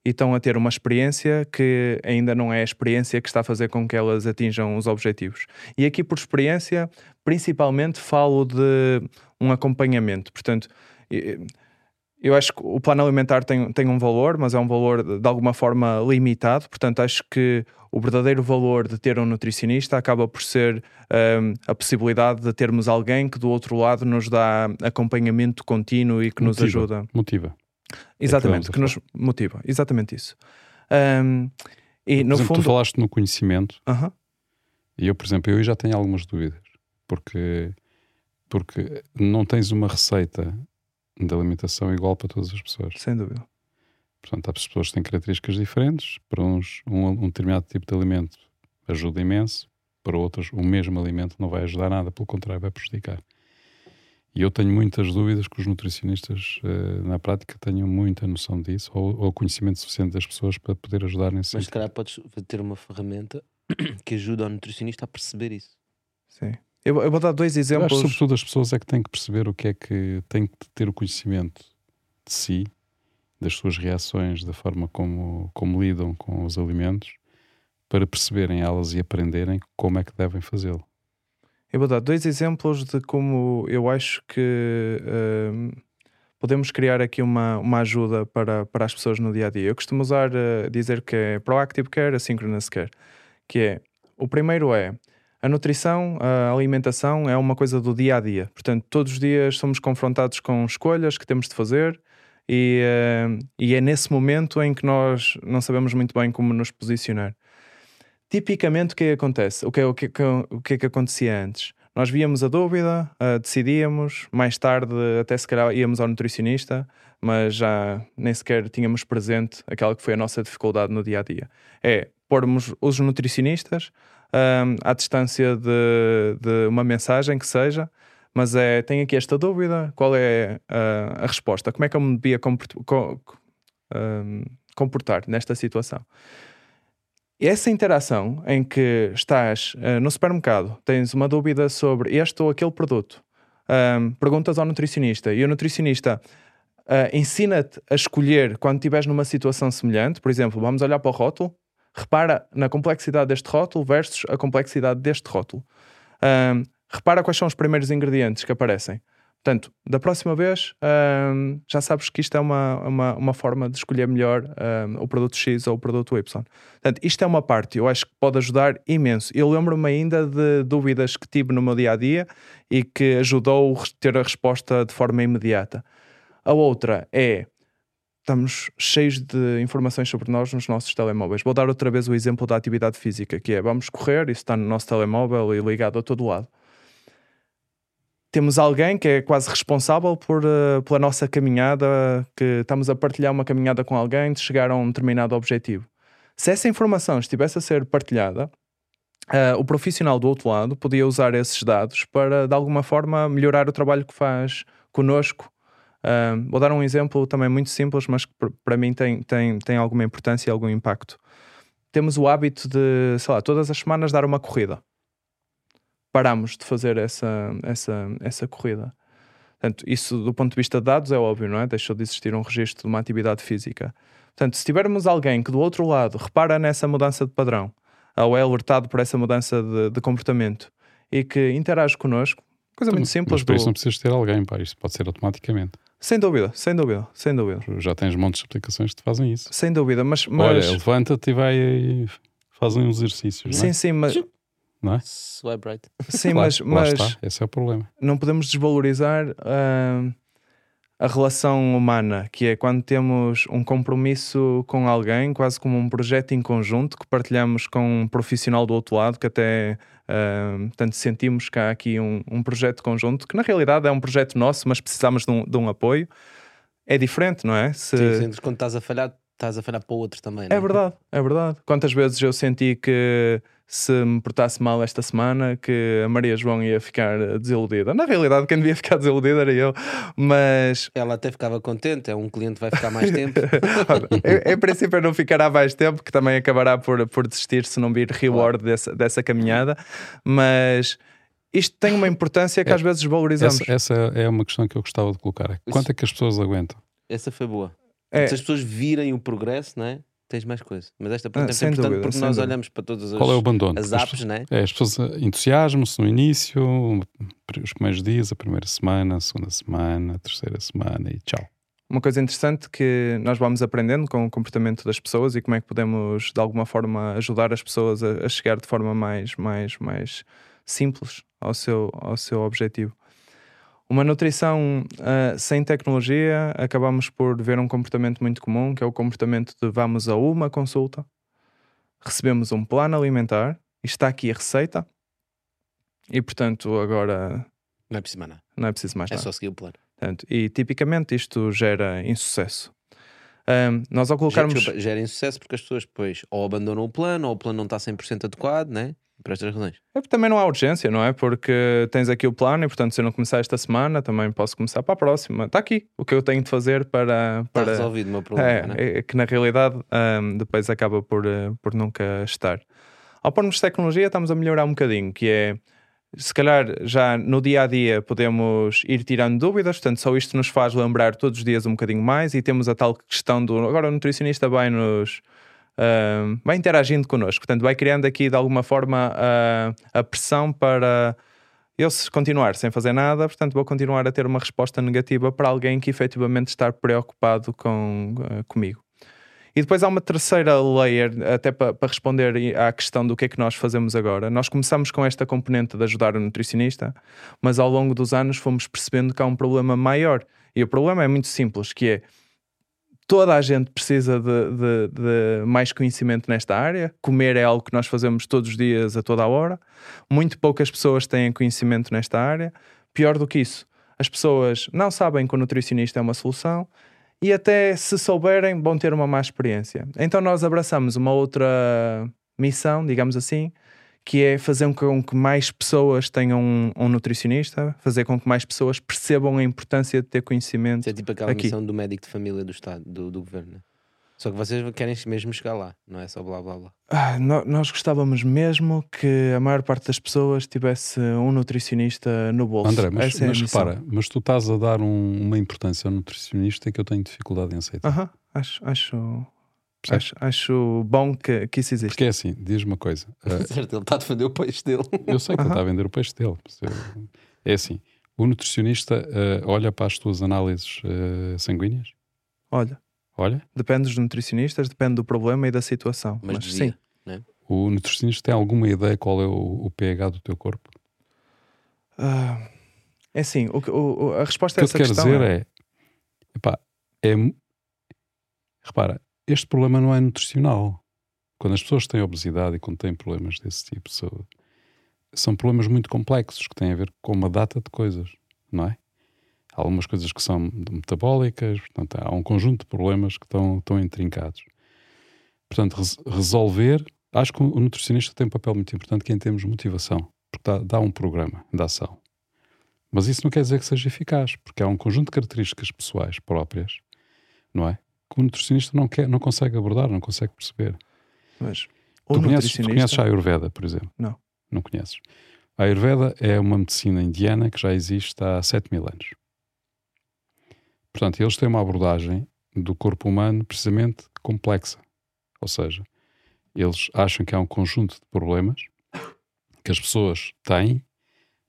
[SPEAKER 3] e estão a ter uma experiência que ainda não é a experiência que está a fazer com que elas atinjam os objetivos. E aqui, por experiência, principalmente falo de um acompanhamento. Portanto, eu acho que o plano alimentar tem, tem um valor, mas é um valor de, alguma forma limitado. Portanto, acho que o verdadeiro valor de ter um nutricionista acaba por ser um, a possibilidade de termos alguém que do outro lado nos dá acompanhamento contínuo e que motiva, nos ajuda.
[SPEAKER 2] Motiva.
[SPEAKER 3] Exatamente, é que, nos motiva. Exatamente isso. Um, e no
[SPEAKER 2] exemplo,
[SPEAKER 3] fundo...
[SPEAKER 2] tu falaste no conhecimento
[SPEAKER 3] uh -huh.
[SPEAKER 2] e eu, por exemplo, eu já tenho algumas dúvidas porque, porque não tens uma receita de alimentação igual para todas as pessoas.
[SPEAKER 3] Sem dúvida.
[SPEAKER 2] Portanto, há pessoas que têm características diferentes. Para uns, um, um determinado tipo de alimento ajuda imenso. Para outros, o mesmo alimento não vai ajudar nada, pelo contrário, vai prejudicar. E eu tenho muitas dúvidas que os nutricionistas, uh, na prática, tenham muita noção disso ou, ou conhecimento suficiente das pessoas para poder ajudar nesse
[SPEAKER 1] Mas, se calhar, podes ter uma ferramenta que ajude o nutricionista a perceber isso.
[SPEAKER 3] Sim. Eu, eu vou dar dois exemplos. Eu
[SPEAKER 2] acho, sobretudo, as pessoas é que têm que perceber o que é que têm que ter o conhecimento de si, das suas reações, da forma como, como lidam com os alimentos, para perceberem elas e aprenderem como é que devem fazê-lo.
[SPEAKER 3] Eu vou dar dois exemplos de como eu acho que hum, podemos criar aqui uma, uma ajuda para, para as pessoas no dia a dia. Eu costumo usar uh, dizer que é proactive care, asynchronous care, que é o primeiro é a nutrição, a alimentação é uma coisa do dia a dia. Portanto, todos os dias somos confrontados com escolhas que temos de fazer e, uh, e é nesse momento em que nós não sabemos muito bem como nos posicionar. Tipicamente, o que, é acontece? O que, é, o, que, é o que é que acontecia antes? Nós víamos a dúvida, uh, decidíamos, mais tarde até se calhar íamos ao nutricionista, mas já nem sequer tínhamos presente aquela que foi a nossa dificuldade no dia a dia. É pormos os nutricionistas um, à distância de, de, uma mensagem que seja, mas é, tenho aqui esta dúvida, qual é a, a resposta? Como é que eu me devia comportar nesta situação? E essa interação em que estás uh, no supermercado, tens uma dúvida sobre este ou aquele produto, um, perguntas ao nutricionista e o nutricionista uh, ensina-te a escolher quando estiveres numa situação semelhante, por exemplo, vamos olhar para o rótulo, repara na complexidade deste rótulo versus a complexidade deste rótulo. Um, repara quais são os primeiros ingredientes que aparecem. Portanto, da próxima vez um, já sabes que isto é uma, uma, uma forma de escolher melhor um, o produto X ou o produto Y. Portanto, isto é uma parte, eu acho que pode ajudar imenso. Eu lembro-me ainda de dúvidas que tive no meu dia a dia e que ajudou a ter a resposta de forma imediata. A outra é estamos cheios de informações sobre nós nos nossos telemóveis. Vou dar outra vez o exemplo da atividade física, que é vamos correr, isso está no nosso telemóvel e ligado a todo lado temos alguém que é quase responsável por, uh, pela nossa caminhada, que estamos a partilhar uma caminhada com alguém de chegar a um determinado objetivo. Se essa informação estivesse a ser partilhada, uh, o profissional do outro lado podia usar esses dados para, de alguma forma, melhorar o trabalho que faz conosco. Uh, vou dar um exemplo também muito simples, mas que para mim tem, tem, tem alguma importância e algum impacto. Temos o hábito de, sei lá, todas as semanas dar uma corrida paramos de fazer essa, essa, essa corrida. Portanto, isso do ponto de vista de dados é óbvio, não é? Deixou de existir um registro de uma atividade física. Portanto, se tivermos alguém que do outro lado repara nessa mudança de padrão, ou é alertado por essa mudança de, de comportamento e que interage connosco, coisa muito simples.
[SPEAKER 2] Mas para isso não precisas ter alguém, pá, isto pode ser automaticamente.
[SPEAKER 3] Sem dúvida, sem dúvida, sem dúvida.
[SPEAKER 2] Já tens montes de aplicações que te fazem isso.
[SPEAKER 3] Sem dúvida, mas. mas...
[SPEAKER 2] Olha, levanta-te e vai e faz uns exercícios.
[SPEAKER 3] Sim,
[SPEAKER 2] é?
[SPEAKER 3] sim, mas
[SPEAKER 2] não é?
[SPEAKER 1] Swipe right.
[SPEAKER 3] Sim,
[SPEAKER 2] Claro,
[SPEAKER 3] mas, mas
[SPEAKER 2] está, esse é o problema.
[SPEAKER 3] não podemos desvalorizar ah, a relação humana, que é quando temos um compromisso com alguém, quase como um projeto em conjunto, que partilhamos com um profissional do outro lado, que até ah, portanto, sentimos que há aqui um, um projeto conjunto, que na realidade é um projeto nosso, mas precisamos de um, de um apoio. É diferente, não é? Se...
[SPEAKER 1] Sim, sentes quando estás a falhar, estás a falhar para o outro também. não
[SPEAKER 3] É verdade, é verdade. Quantas vezes eu senti que se me portasse mal esta semana, que a Maria João ia ficar desiludida. Na realidade, quem devia ficar desiludida era eu, mas
[SPEAKER 1] Ela até ficava contente, é um cliente que vai ficar mais tempo.
[SPEAKER 3] em, em princípio não ficará mais tempo, que também acabará por, por desistir se não vir reward dessa, dessa caminhada, mas isto tem uma importância que
[SPEAKER 2] É,
[SPEAKER 3] às vezes valorizamos.
[SPEAKER 2] Essa, essa é uma questão que eu gostava de colocar. É Quanto é que as pessoas aguentam?
[SPEAKER 1] Essa foi boa.
[SPEAKER 3] É.
[SPEAKER 1] Se as pessoas virem o progresso, não é? Tens mais coisa. Mas esta pergunta
[SPEAKER 3] Ah,
[SPEAKER 1] é importante
[SPEAKER 3] dúvida,
[SPEAKER 1] porque nós
[SPEAKER 3] dúvida.
[SPEAKER 1] olhamos para todas as,
[SPEAKER 2] Qual é o abandono?
[SPEAKER 1] as
[SPEAKER 2] As
[SPEAKER 1] apps,
[SPEAKER 2] pessoas-
[SPEAKER 1] não é?
[SPEAKER 2] É, as pessoas entusiasmam-se no início, os primeiros dias, a primeira semana, a segunda semana, a terceira semana e tchau.
[SPEAKER 3] Uma coisa interessante que nós vamos aprendendo com o comportamento das pessoas e como é que podemos, de alguma forma, ajudar as pessoas a, a chegar de forma mais, mais, mais simples ao seu, ao seu objetivo. Uma nutrição ah, sem tecnologia, acabamos por ver um comportamento muito comum, que é o comportamento de vamos a uma consulta, recebemos um plano alimentar, e está aqui a receita, e portanto agora
[SPEAKER 1] Não é preciso mais nada.
[SPEAKER 3] não é preciso mais
[SPEAKER 1] É
[SPEAKER 3] nada.
[SPEAKER 1] só seguir o plano.
[SPEAKER 3] Portanto, e tipicamente isto gera insucesso. Ahm, nós ao colocarmos.
[SPEAKER 1] Desculpa, gera insucesso porque as pessoas depois ou abandonam o plano ou o plano não está 100% adequado, né? Por estas razões.
[SPEAKER 3] É porque também não há urgência, não é? Porque tens aqui o plano e, portanto, se eu não começar esta semana, também posso começar para a próxima. Está aqui o que eu tenho de fazer para.
[SPEAKER 1] Está
[SPEAKER 3] para...
[SPEAKER 1] resolvido o meu problema,
[SPEAKER 3] É,
[SPEAKER 1] né?
[SPEAKER 3] é que na realidade ahm, depois acaba por, eh, por nunca estar. Ao pormos tecnologia, estamos a melhorar um bocadinho, que é se calhar já no dia a dia podemos ir tirando dúvidas, portanto, só isto nos faz lembrar todos os dias um bocadinho mais e temos a tal questão do agora o nutricionista vai nos. Ahm, vai interagindo connosco, portanto, vai criando aqui de alguma forma a, a pressão para eu se continuar sem fazer nada, portanto, vou continuar a ter uma resposta negativa para alguém que efetivamente está preocupado com, eh, comigo. E depois há uma terceira layer, até para, para responder à questão do que é que nós fazemos agora. Nós começamos com esta componente de ajudar o nutricionista, mas ao longo dos anos fomos percebendo que há um problema maior. E o problema é muito simples, que é toda a gente precisa de, de- de mais conhecimento nesta área. Comer é algo que nós fazemos todos os dias, a toda a hora. Muito poucas pessoas têm conhecimento nesta área. Pior do que isso, as pessoas não sabem que o nutricionista é uma solução e até se souberem vão ter uma má experiência. Então nós abraçamos uma outra missão, digamos assim, que é fazer com que mais pessoas tenham um, um nutricionista, fazer com que mais pessoas percebam a importância de ter conhecimento.
[SPEAKER 1] Isso é tipo aquela
[SPEAKER 3] Aqui.
[SPEAKER 1] missão do médico de família do Estado, do, do governo. né? Só que vocês querem mesmo chegar lá, não é só blá blá blá.
[SPEAKER 3] Ah, no- nós gostávamos mesmo que a maior parte das pessoas tivesse um nutricionista no bolso.
[SPEAKER 2] André, mas,
[SPEAKER 3] Essa é
[SPEAKER 2] mas repara, mas tu estás a dar um- uma importância ao nutricionista que eu tenho dificuldade em aceitar.
[SPEAKER 3] Aham, acho, acho,
[SPEAKER 2] Percebes?
[SPEAKER 3] Acho, acho bom que, que isso existe.
[SPEAKER 2] Porque é assim, diz uma coisa. ah,
[SPEAKER 1] certo, ele está a defender o peixe dele.
[SPEAKER 2] eu sei que ele está a vender o peixe dele. eu- É assim, O nutricionista uh, olha para as tuas análises uh, sanguíneas?
[SPEAKER 3] Olha.
[SPEAKER 2] Olha?
[SPEAKER 3] Depende dos nutricionistas, depende do problema e da situação. Mas, Mas devia, sim. Né?
[SPEAKER 2] O nutricionista tem alguma ideia qual é o, o pH do teu corpo?
[SPEAKER 3] Uh, é assim, o, o, a resposta
[SPEAKER 2] a
[SPEAKER 3] essa questão
[SPEAKER 2] dizer é, é, epá, é repara, este problema não é nutricional. Quando as pessoas têm obesidade e quando têm problemas desse tipo, são, problemas muito complexos que têm a ver com uma data de coisas, não é? Há algumas coisas que são metabólicas, portanto, há um conjunto de problemas que estão, estão intrincados. Portanto, res, resolver, acho que o nutricionista tem um papel muito importante que é em termos de motivação, porque dá, dá um programa de ação. Mas isso não quer dizer que seja eficaz, porque há um conjunto de características pessoais próprias, não é? Que o nutricionista não, quer, não consegue abordar, não consegue perceber.
[SPEAKER 3] Mas
[SPEAKER 2] tu, conheces, tu conheces a Ayurveda, por exemplo?
[SPEAKER 3] Não.
[SPEAKER 2] Não conheces. A Ayurveda é uma medicina indiana que já existe há 7 mil anos. Portanto, eles têm uma abordagem do corpo humano precisamente complexa. Ou seja, eles acham que há um conjunto de problemas que as pessoas têm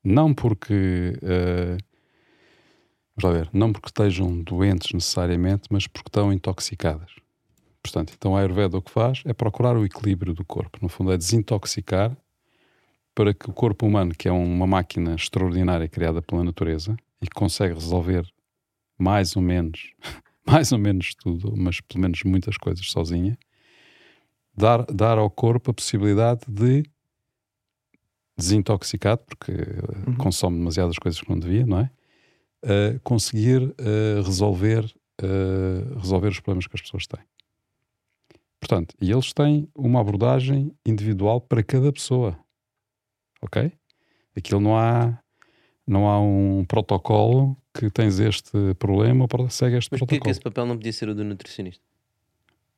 [SPEAKER 2] não porque uh, vamos ver, não porque estejam doentes necessariamente, mas porque estão intoxicadas. Portanto, então a Ayurveda o que faz é procurar o equilíbrio do corpo. No fundo, é desintoxicar para que o corpo humano, que é uma máquina extraordinária criada pela natureza e que consegue resolver mais ou menos, mais ou menos tudo, mas pelo menos muitas coisas sozinha, dar, dar ao corpo a possibilidade de desintoxicado, porque uhum. consome demasiadas coisas que não devia, não é? Uh, conseguir uh, resolver, uh, resolver os problemas que as pessoas têm. Portanto, e eles têm uma abordagem individual para cada pessoa. Ok? Aquilo não há, não há um protocolo que tens este problema ou segue este
[SPEAKER 1] Mas
[SPEAKER 2] protocolo. Mas
[SPEAKER 1] que esse papel não podia ser o do nutricionista?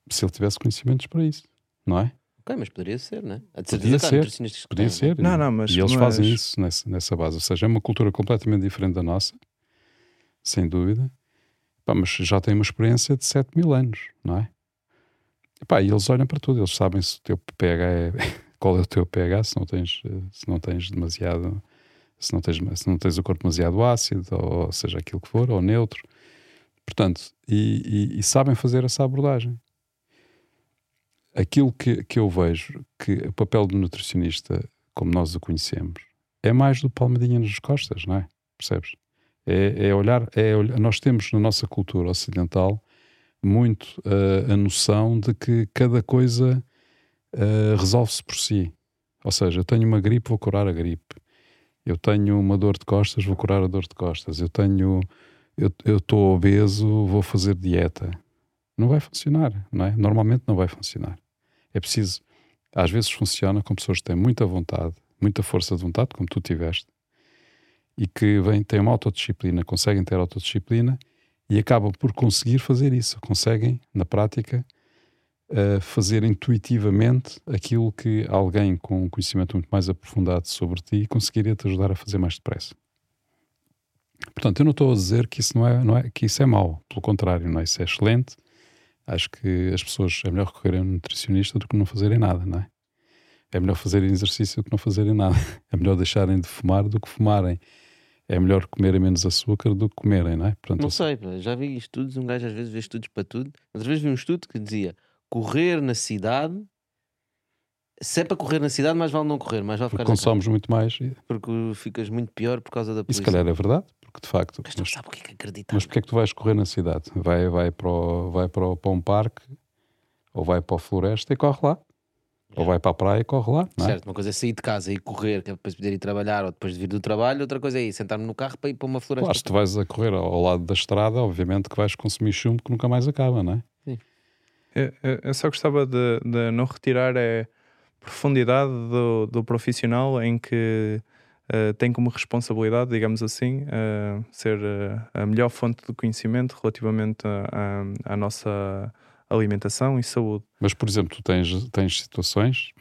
[SPEAKER 2] Se ele tivesse conhecimentos para isso, não é?
[SPEAKER 1] Ok, mas poderia ser, não é?
[SPEAKER 2] Podia ser, podia ser.
[SPEAKER 3] Não, não, mas,
[SPEAKER 2] e eles
[SPEAKER 3] mas...
[SPEAKER 2] fazem isso nessa, nessa base. Ou seja, é uma cultura completamente diferente da nossa, sem dúvida. Pá, mas já tem uma experiência de 7 mil anos, não é? Pá, e eles olham para tudo, eles sabem se o teu pH é. qual é o teu pH, se não tens, se não tens demasiado. Se não, tens, se não tens o corpo demasiado ácido, ou seja aquilo que for, ou neutro. Portanto, e, e, e sabem fazer essa abordagem aquilo que, que eu vejo que o papel do nutricionista, como nós o conhecemos, é mais do palmadinha nas costas, não é? Percebes? É, é olhar, é nós temos na nossa cultura ocidental muito uh, a noção de que cada coisa uh, resolve-se por si. Ou seja, eu tenho uma gripe, vou curar a gripe. Eu tenho uma dor de costas, vou curar a dor de costas. Eu tenho, eu estou obeso, vou fazer dieta. Não vai funcionar, não é? Normalmente não vai funcionar. É preciso, às vezes funciona com pessoas que têm muita vontade, muita força de vontade, como tu tiveste, e que vêm, têm uma autodisciplina, conseguem ter autodisciplina e acabam por conseguir fazer isso. Conseguem, na prática, uh, fazer intuitivamente aquilo que alguém com um conhecimento muito mais aprofundado sobre ti conseguiria te ajudar a fazer mais depressa. Portanto, eu não estou a dizer que isso não é, não é, que isso é mau, pelo contrário, não é? isso é excelente acho que as pessoas é melhor recorrerem a um nutricionista do que não fazerem nada, não é? É melhor fazerem exercício do que não fazerem nada. É melhor deixarem de fumar do que fumarem. É melhor comerem menos açúcar do que comerem, não é?
[SPEAKER 1] Portanto, não sei, já vi estudos, um gajo às vezes vê estudos para tudo. Outra vez vi um estudo que dizia correr na cidade se é para correr na cidade, mais vale não correr, mais vale
[SPEAKER 2] ficar Porque consomes muito mais.
[SPEAKER 1] Porque ficas muito pior por causa da polícia.
[SPEAKER 2] E se calhar é verdade, porque de facto.
[SPEAKER 1] Mas não sabe o que é que acreditar.
[SPEAKER 2] Mas porquê é que tu vais correr na cidade? Vai, vai, para, o, vai para, o, para um parque ou vai para a floresta e corre lá. Ou vai para a praia e corre lá. Não
[SPEAKER 1] é? Certo, uma coisa é sair de casa e correr, que é depois poder ir trabalhar ou depois de vir do trabalho, outra coisa é ir sentar-me no carro para ir para uma floresta.
[SPEAKER 2] Claro, se tu vais a correr ao lado da estrada, obviamente que vais consumir chumbo que nunca mais acaba, não é?
[SPEAKER 3] Sim. Eu, eu, só gostava de, de não retirar é profundidade do, do profissional em que uh, tem como responsabilidade, digamos assim, uh, ser uh, a melhor fonte de conhecimento relativamente à nossa alimentação e saúde.
[SPEAKER 2] Mas, por exemplo, tu tens, tens situações,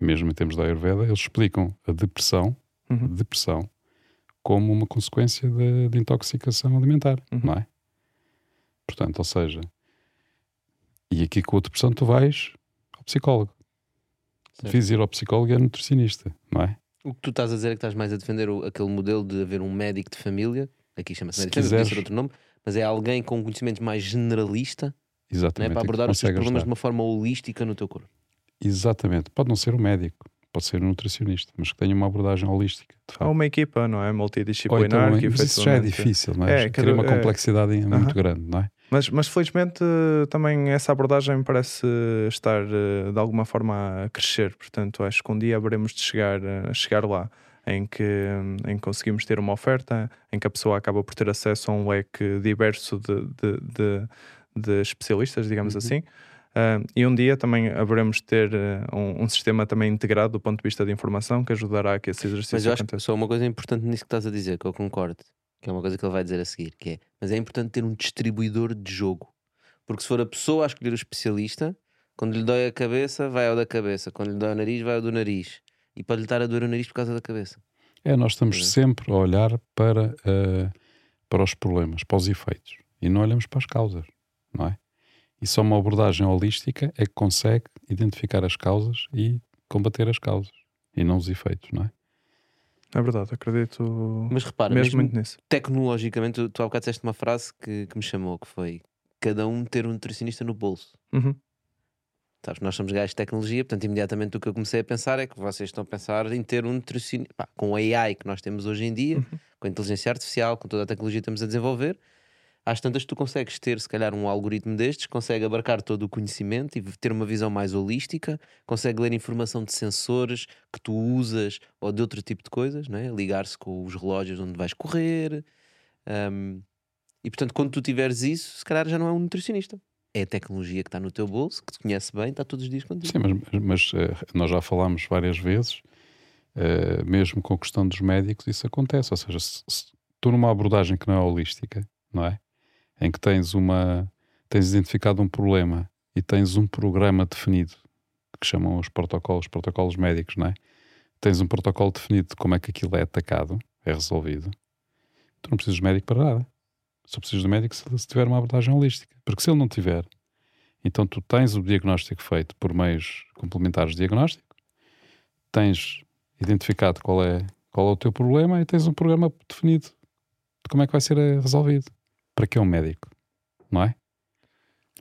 [SPEAKER 2] mesmo em termos da Ayurveda, eles explicam a depressão, uhum. depressão como uma consequência de, de intoxicação alimentar, uhum. não é? Portanto, ou seja, e aqui com a depressão tu vais ao psicólogo. Certo. Devias ir ao psicólogo e ao nutricionista, não é?
[SPEAKER 1] O que tu estás a dizer é que estás mais a defender o, aquele modelo de haver um médico de família, aqui chama-se médico de família, outro nome, mas é alguém com conhecimento mais generalista
[SPEAKER 2] Exatamente.
[SPEAKER 1] Né, para abordar os teus problemas ajudar. de uma forma holística no teu corpo.
[SPEAKER 2] Exatamente. Pode não ser um médico, pode ser um nutricionista, mas que tenha uma abordagem holística.
[SPEAKER 3] Ou uma equipa, não é? Multidisciplinar.
[SPEAKER 2] Então, mas isso já é difícil, não é? é Cria uma é... complexidade é... muito uh -huh. grande, não é?
[SPEAKER 3] Mas, mas felizmente também essa abordagem parece estar eh, de alguma forma a crescer. Portanto, acho que um dia haveremos de chegar, a chegar lá. Em que, em que conseguimos ter uma oferta, em que a pessoa acaba por ter acesso a um leque diverso de, de, de, de especialistas, digamos uhum. assim. Uh, e um dia também haveremos de ter uh, um, um, sistema também integrado do ponto de vista de informação que ajudará a que esse exercício
[SPEAKER 1] Mas eu acho
[SPEAKER 3] aconteça.
[SPEAKER 1] que só uma coisa importante nisso que estás a dizer, que eu concordo, que é uma coisa que ele vai dizer a seguir, que é, mas é importante ter um distribuidor de jogo. Porque se for a pessoa a escolher o especialista, quando lhe dói a cabeça, vai ao da cabeça. Quando lhe dói o nariz, vai ao do nariz. E pode lhe estar a doer o nariz por causa da cabeça.
[SPEAKER 2] É, nós estamos é. sempre a olhar para, uh, para os problemas, para os efeitos. E não olhamos para as causas, não é? E só uma abordagem holística é que consegue identificar as causas e combater as causas. E não os efeitos, não é?
[SPEAKER 3] É verdade, acredito
[SPEAKER 1] Mas repara, mesmo, mesmo muito nisso. Tecnologicamente, tu, tu há bocado disseste uma frase que, que me chamou, que foi cada um ter um nutricionista no bolso.
[SPEAKER 3] Uhum.
[SPEAKER 1] Sabes, nós somos gajos de tecnologia, portanto, imediatamente o que eu comecei a pensar é que vocês estão a pensar em ter um nutricionista. com a AI que nós temos hoje em dia, uhum. com a inteligência artificial, com toda a tecnologia que estamos a desenvolver, às tantas tu consegues ter, se calhar, um algoritmo destes, consegue abarcar todo o conhecimento e ter uma visão mais holística, consegue ler informação de sensores que tu usas ou de outro tipo de coisas, é? ligar-se com os relógios onde vais correr. Um, e portanto, quando tu tiveres isso, se calhar já não é um nutricionista. É a tecnologia que está no teu bolso, que te conhece bem, está todos os dias contigo.
[SPEAKER 2] Sim, mas, mas uh, nós já falámos várias vezes, uh, mesmo com a questão dos médicos, isso acontece. Ou seja, se, se tu numa abordagem que não é holística, não é? Em que tens uma tens identificado um problema e tens um programa definido que chamam os protocolos, protocolos médicos, não é? Tens um protocolo definido de como é que aquilo é atacado, é resolvido. Tu não precisas de médico para nada. Só precisas de médico se, se tiver uma abordagem holística. Porque se ele não tiver, então tu tens o diagnóstico feito por meios complementares de diagnóstico, tens identificado qual é, qual é o teu problema e tens um programa definido de como é que vai ser resolvido para que é um médico? Não é?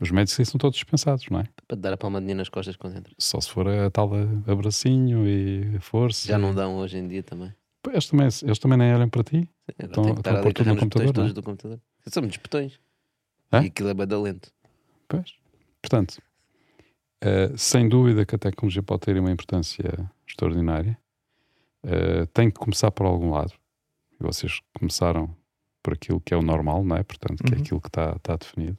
[SPEAKER 2] Os médicos aí são todos dispensados, não é?
[SPEAKER 1] Para te dar a palmadinha nas costas quando entra.
[SPEAKER 2] Só se for a tal abracinho e força.
[SPEAKER 1] Já não dão hoje em dia também.
[SPEAKER 2] Eles também, eles também nem olham para ti.
[SPEAKER 1] Sim, estão, estão a pôr tudo no computador. Todos é? do computador. São muitos botões. É? E aquilo é badalento.
[SPEAKER 2] Pois. Portanto, uh, sem dúvida que a tecnologia pode ter uma importância extraordinária. Uh, tem que começar por algum lado. E vocês começaram por aquilo que é o normal, não é? Portanto, que é uhum. é aquilo que está, está definido.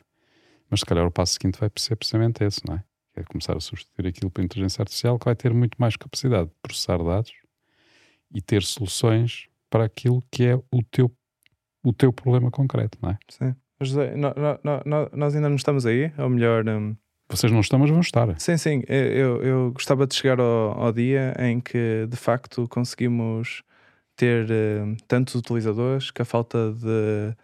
[SPEAKER 2] Mas se calhar o passo seguinte vai ser precisamente esse, não é? Que é começar a substituir aquilo por inteligência artificial que vai ter muito mais capacidade de processar dados e ter soluções para aquilo que é o teu, o teu problema concreto, não é?
[SPEAKER 3] Sim. José, no, no, no, nós ainda não estamos aí, ou melhor. Um...
[SPEAKER 2] Vocês não estão, mas vão estar.
[SPEAKER 3] Sim, sim. Eu, eu gostava de chegar ao, ao dia em que de facto conseguimos ter uh, tantos utilizadores que a falta de,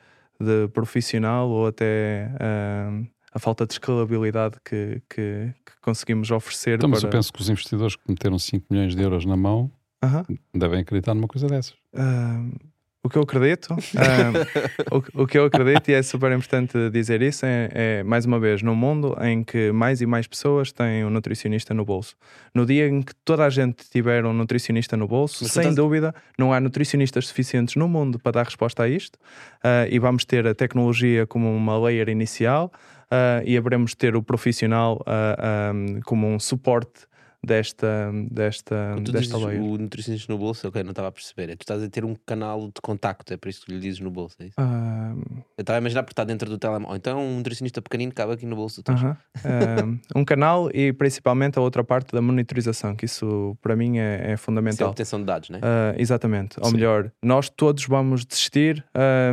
[SPEAKER 3] de profissional ou até uh, a falta de escalabilidade que, que, que conseguimos oferecer.
[SPEAKER 2] Então, mas para... eu penso que os investidores que meteram 5 milhões de euros na mão uh -huh. devem acreditar numa coisa dessas.
[SPEAKER 3] O que eu acredito, um, o, o, que eu acredito, e é super importante dizer isso, é, é, mais uma vez, num mundo em que mais e mais pessoas têm um nutricionista no bolso. No dia em que toda a gente tiver um nutricionista no bolso, Mas sem estás... dúvida, não há nutricionistas suficientes no mundo para dar resposta a isto, uh, e vamos ter a tecnologia como uma layer inicial, uh, e haveremos de ter o profissional uh, um, como um suporte desta, desta,
[SPEAKER 1] tu
[SPEAKER 3] desta
[SPEAKER 1] lei. O nutricionista no bolso, ok, não estava a perceber. É, tu estás a ter um canal de contacto, é por isso que lhe dizes no bolso, é isso? Uh... Eu estava a imaginar porque está dentro do telemóvel. Então um nutricionista pequenino cabe aqui no bolso.
[SPEAKER 3] Uh -huh. uh, um canal e principalmente a outra parte da monitorização, que isso para mim é, é fundamental. Isso é a
[SPEAKER 1] obtenção de dados, não é?
[SPEAKER 3] Ah, exatamente. Ou Sim. melhor, nós todos vamos desistir,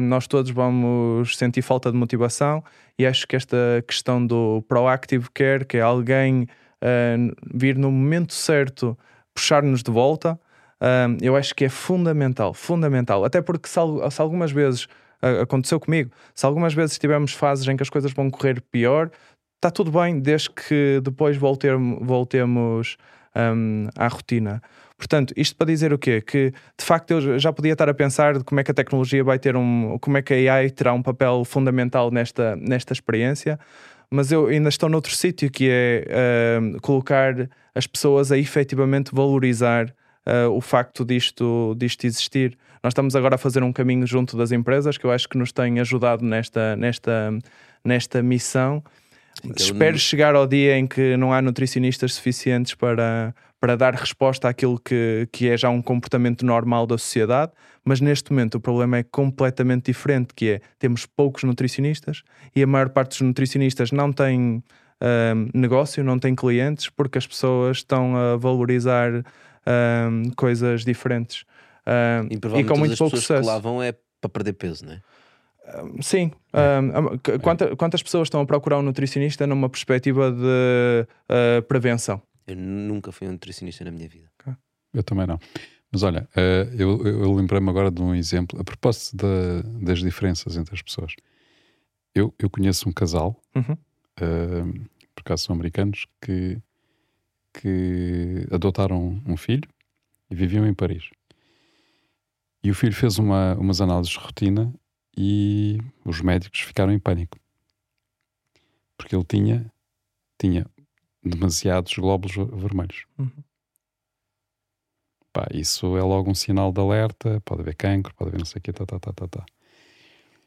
[SPEAKER 3] nós todos vamos sentir falta de motivação e acho que esta questão do proactive care, que é alguém uh, vir no momento certo puxar-nos de volta, uh, eu acho que é fundamental, fundamental. Até porque se, se algumas vezes uh, aconteceu comigo, se algumas vezes tivermos fases em que as coisas vão correr pior, está tudo bem, desde que depois voltemos, voltemos um, à rotina. Portanto, isto para dizer o quê? Que de facto eu já podia estar a pensar de como é que a tecnologia vai ter um. como é que a AI terá um papel fundamental nesta, nesta experiência, mas eu ainda estou noutro sítio que é uh, colocar as pessoas a efetivamente valorizar uh, o facto disto, disto existir. Nós estamos agora a fazer um caminho junto das empresas que eu acho que nos tem ajudado nesta, nesta, nesta missão. Então, Espero chegar ao dia em que não há nutricionistas suficientes para, para dar resposta àquilo que, que é já um comportamento normal da sociedade, mas neste momento o problema é completamente diferente, que é, temos poucos nutricionistas e a maior parte dos nutricionistas não tem uh, negócio, não tem clientes, porque as pessoas estão a valorizar uh, coisas diferentes.
[SPEAKER 1] Uh, e, e com muito pouco sucesso. que lá vão é para perder peso, não é?
[SPEAKER 3] Sim. É. quanta, quantas pessoas estão a procurar um nutricionista numa perspectiva de uh, prevenção?
[SPEAKER 1] Eu nunca fui um nutricionista na minha vida. Okay.
[SPEAKER 2] Eu também não. Mas olha, uh, eu, eu lembrei-me agora de um exemplo, a propósito da, das diferenças entre as pessoas. Eu, eu conheço um casal, uhum. uh, por acaso são americanos, que, que adotaram um filho e viviam em Paris. E o filho fez uma, umas análises de rotina e os médicos ficaram em pânico. Porque ele tinha, tinha demasiados glóbulos vermelhos. Uhum. Pá, isso é logo um sinal de alerta, pode haver cancro, pode haver não sei o quê, tá, tá, tá, tá, tá.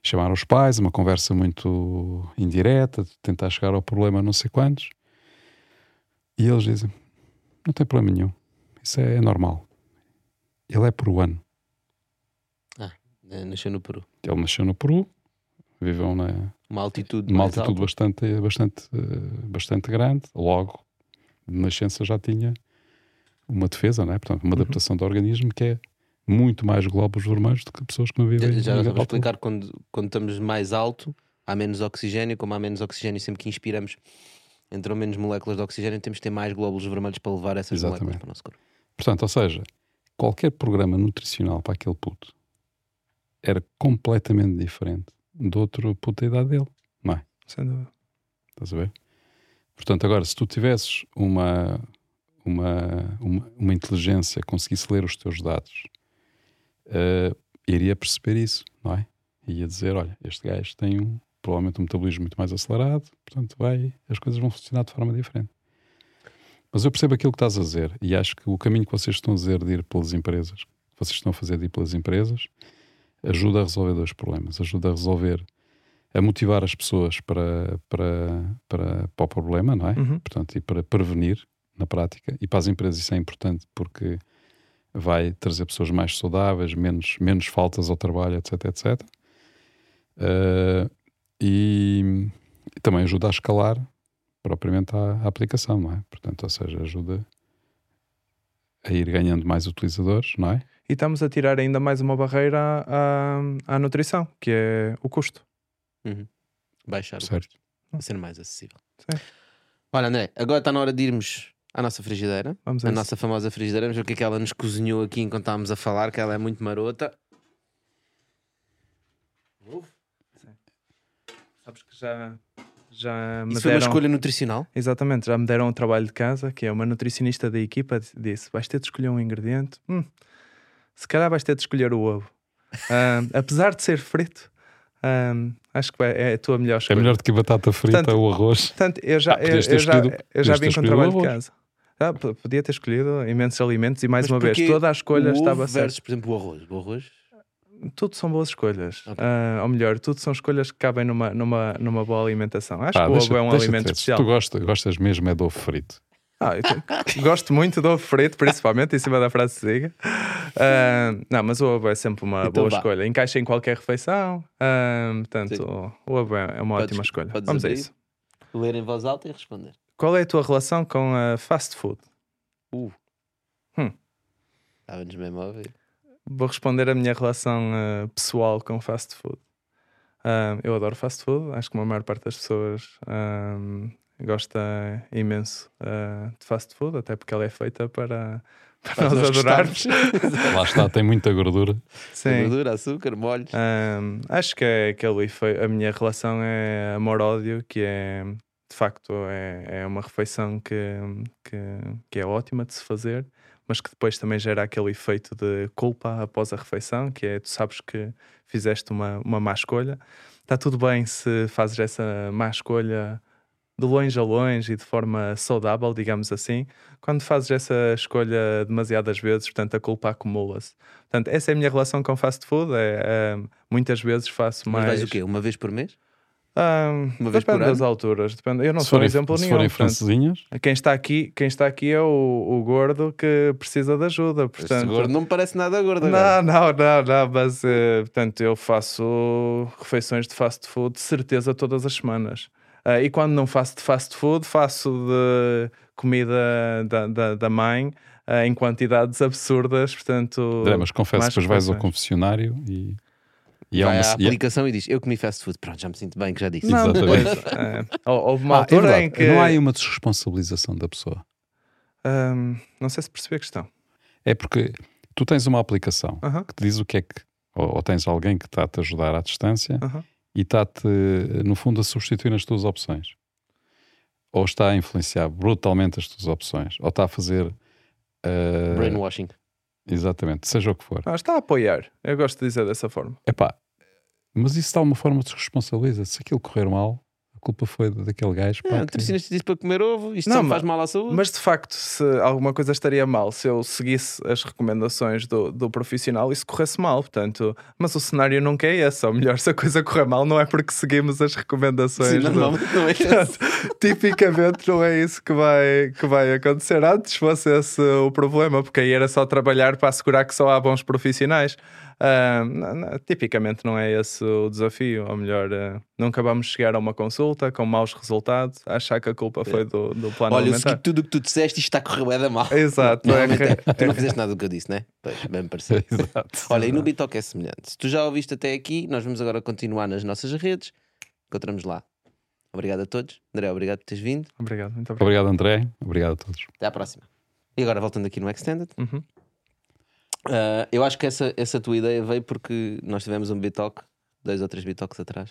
[SPEAKER 2] Chamaram os pais, uma conversa muito indireta, de tentar chegar ao problema não sei quantos. E eles dizem, não tem problema nenhum, isso é, é normal. Ele é peruano.
[SPEAKER 1] Ah, nasceu no Peru.
[SPEAKER 2] Ele nasceu no Peru, viveu na
[SPEAKER 1] uma altitude,
[SPEAKER 2] uma altitude bastante, bastante, eh, bastante grande. Logo, de nascença já tinha uma defesa, né? Portanto, uma uhum. adaptação do organismo que é muito mais glóbulos vermelhos do que pessoas que não vivem.
[SPEAKER 1] Já, já vamos explicar quando, quando estamos mais alto, há menos oxigênio, como há menos oxigênio, sempre que inspiramos entram menos moléculas de oxigênio, temos que ter mais glóbulos vermelhos para levar essas Exatamente. moléculas para o nosso corpo.
[SPEAKER 2] Portanto, ou seja, qualquer programa nutricional para aquele puto era completamente diferente do outro puto da idade dele, não é?
[SPEAKER 3] Sem dúvida.
[SPEAKER 2] Estás a ver? Portanto, agora, se tu tivesses uma, uma, uma, uma inteligência, conseguisse ler os teus dados, uh, iria perceber isso, não é? Ia dizer, olha, este gajo tem um, provavelmente um metabolismo muito mais acelerado, portanto vai, as coisas vão funcionar de forma diferente. Mas eu percebo aquilo que estás a dizer e acho que o caminho que vocês estão a dizer de ir pelas empresas, que vocês estão a fazer de ir pelas empresas, ajuda a resolver dois problemas. Ajuda a resolver, a motivar as pessoas para, para, para, para o problema, não é? Uhum. Portanto, e para prevenir na prática. E para as empresas isso é importante porque vai trazer pessoas mais saudáveis, menos, menos faltas ao trabalho, etc, etc. Uh, e, e, também ajuda a escalar propriamente a, a, aplicação, não é? Portanto, ou seja, ajuda a ir ganhando mais utilizadores, não é?
[SPEAKER 3] E estamos a tirar ainda mais uma barreira à, à nutrição, que é o custo.
[SPEAKER 1] Uhum. Baixar certo. o custo. A ser mais acessível. Certo. Olha, André, agora está na hora de irmos à nossa frigideira. Vamos a, a nossa famosa frigideira. Vamos ver o que é que ela nos cozinhou aqui enquanto estávamos a falar, que ela é muito marota.
[SPEAKER 3] Sabes que já já
[SPEAKER 1] me Isso deram... foi uma escolha nutricional?
[SPEAKER 3] Exatamente, já me deram um trabalho de casa, que é uma nutricionista da equipa, disse: vais ter de escolher um ingrediente. Hum, se calhar vais ter de escolher o ovo. Um, apesar de ser frito, um, acho que é a tua melhor escolha.
[SPEAKER 2] É melhor do que batata frita
[SPEAKER 3] portanto,
[SPEAKER 2] ou arroz.
[SPEAKER 3] Portanto, eu já, ah, eu, eu, já, eu já vim com trabalho de casa. Ah, podia ter escolhido imensos alimentos e mais Mas uma vez toda a escolha estava
[SPEAKER 1] certa. por exemplo, o arroz. O arroz
[SPEAKER 3] tudo são boas escolhas. Okay. Uh, ou melhor, tudo são escolhas que cabem numa, numa, numa boa alimentação. Acho ah, que o ovo é um alimento especial.
[SPEAKER 2] Tu gostas, gostas mesmo é do ovo frito.
[SPEAKER 3] Ah, gosto muito do frito, principalmente em cima da frase siga. Uh, não, mas o ovo é sempre uma então, boa vá. escolha. Encaixa em qualquer refeição. Uh, portanto, o, o ovo é uma podes, ótima escolha. Vamos a isso.
[SPEAKER 1] Ler em voz alta e responder.
[SPEAKER 3] Qual é a tua relação com a fast food?
[SPEAKER 1] Uh. Hum. Estava-nos mesmo a ouvir.
[SPEAKER 3] Vou responder a minha relação uh, pessoal com fast food. Eu adoro fast food, acho que a maior parte das pessoas gosta imenso uh, de fast food, até porque ela é feita para, para nós adorarmos.
[SPEAKER 2] Lá está, tem muita gordura.
[SPEAKER 1] Sim. Gordura, açúcar, molhos.
[SPEAKER 3] acho que é aquele foi a minha relação é amor-ódio, que é de facto é, é uma refeição que, que, que é ótima de se fazer mas que depois também gera aquele efeito de culpa após a refeição, que é tu sabes que fizeste uma, uma má escolha. Está tudo bem se fazes essa má escolha de longe a longe e de forma saudável, digamos assim, quando fazes essa escolha demasiadas vezes, portanto a culpa acumula-se. Portanto, essa é a minha relação com fast food. É, é muitas vezes faço mais.
[SPEAKER 1] Mas vais o quê? Uma vez por mês?
[SPEAKER 3] Um, Uma vez depende das alturas. Depende. Eu não se sou um exemplo
[SPEAKER 2] se
[SPEAKER 3] nenhum.
[SPEAKER 2] Forem francesinhas.
[SPEAKER 3] Quem está aqui, quem está aqui é o, o gordo que precisa de ajuda. Portanto, este
[SPEAKER 1] gordo não me parece nada gordo.
[SPEAKER 3] Não, não, não, não, mas uh, portanto eu faço refeições de fast food de certeza todas as semanas. Uh, e quando não faço de fast food, faço de comida da, da, da mãe uh, em quantidades absurdas. Portanto,
[SPEAKER 2] André, mas confesso, depois vais ao confessionário e
[SPEAKER 1] e Vai uma, à aplicação e... e diz: Eu comi fast food. Pronto, já me sinto bem que já disse.
[SPEAKER 3] Não, Exatamente. é, houve uma ah, altura é em que.
[SPEAKER 2] Não há aí uma desresponsabilização da pessoa.
[SPEAKER 3] Um, não sei se percebi a questão.
[SPEAKER 2] É porque tu tens uma aplicação uh -huh. que te diz o que é que. Ou, ou tens alguém que está-te a ajudar à distância uh -huh. E está-te, no fundo, a substituir nas tuas opções. Ou está a influenciar brutalmente as tuas opções. Ou está a fazer. Uh,
[SPEAKER 1] Brainwashing.
[SPEAKER 2] Exatamente, seja o que for.
[SPEAKER 3] Ah, está a apoiar. Eu gosto de dizer dessa forma.
[SPEAKER 2] Epá, mas isso dá uma forma de se responsabiliza. Se aquilo correr mal, culpa foi daquele gajo.
[SPEAKER 1] Pá, é, o nutricionista disse para comer ovo, isto não, faz mal à saúde.
[SPEAKER 3] Mas de facto, se alguma coisa estaria mal, se eu seguisse as recomendações do, do profissional e se corresse mal, portanto, mas o cenário nunca é esse. Ou melhor, se a coisa correr mal, não é porque seguimos as recomendações. Sim,
[SPEAKER 1] do... normalmente não é isso.
[SPEAKER 3] Tipicamente não é isso que vai, que vai acontecer. Antes fosse esse o problema, porque aí era só trabalhar para assegurar que só há bons profissionais. Uh, não, não, tipicamente não é esse o desafio, ou melhor, uh, nunca vamos chegar a uma consulta com maus resultados, achar que a culpa foi do, do plano
[SPEAKER 1] Olha,
[SPEAKER 3] alimentar.
[SPEAKER 1] Olha, tudo o que tu disseste isto está a correr da mal.
[SPEAKER 3] Exato.
[SPEAKER 1] Não, é, é, tu não fizeste nada do que eu disse, né? Pois, bem me pareceu. Olha, e no Bitalk é semelhante. Se tu já ouviste até aqui, nós vamos agora continuar nas nossas redes. Encontramos lá. Obrigado a todos. André, obrigado por teres vindo.
[SPEAKER 3] Obrigado, muito
[SPEAKER 2] obrigado. Obrigado, André. Obrigado a todos.
[SPEAKER 1] Até à próxima. E agora voltando aqui no Extended.
[SPEAKER 3] Uhum.
[SPEAKER 1] Uh, eu acho que essa, essa tua ideia veio porque nós tivemos um Bitalk, dois ou três Bitalks atrás,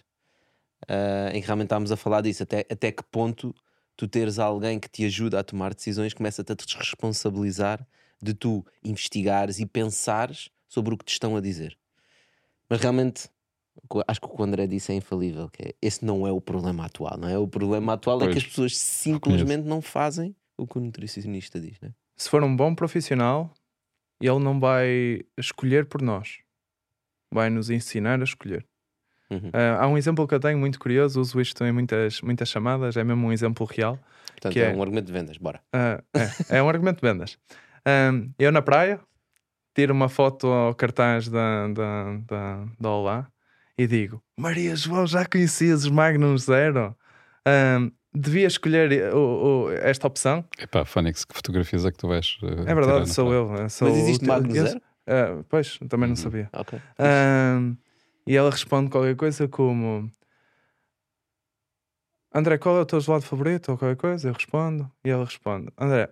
[SPEAKER 1] uh, em que realmente estávamos a falar disso. Até, até que ponto tu teres alguém que te ajuda a tomar decisões começa-te a te responsabilizar de tu investigares e pensares sobre o que te estão a dizer. Mas realmente, acho que o que o André disse é infalível, que é, esse não é o problema atual, não é? O problema atual pois, é que as pessoas simplesmente não fazem o que o nutricionista diz, né?
[SPEAKER 3] Se for um bom profissional, ele não vai escolher por nós, vai nos ensinar a escolher. Uhum. Uh, há um exemplo que eu tenho muito curioso, uso isto em muitas, muitas chamadas, é mesmo um exemplo real.
[SPEAKER 1] Portanto, é, é, um argumento de vendas, bora.
[SPEAKER 3] Uh, é, é, um argumento de vendas. eu na praia tiro uma foto ao cartaz da, da, da, da Olá e digo: Maria João, já conhecias os Magnum Zero? Devia escolher o, o, esta opção.
[SPEAKER 2] Epá, Fónix, que fotografias é que tu vais? Uh,
[SPEAKER 3] é verdade, sou eu. Sou
[SPEAKER 1] Mas existe Magno Zero?
[SPEAKER 3] Uh, pois, também não uhum. sabia.
[SPEAKER 1] Okay.
[SPEAKER 3] Uh, e ela responde qualquer coisa como André, qual é o teu gelado favorito? Ou qualquer coisa? Eu respondo. E ela responde: André,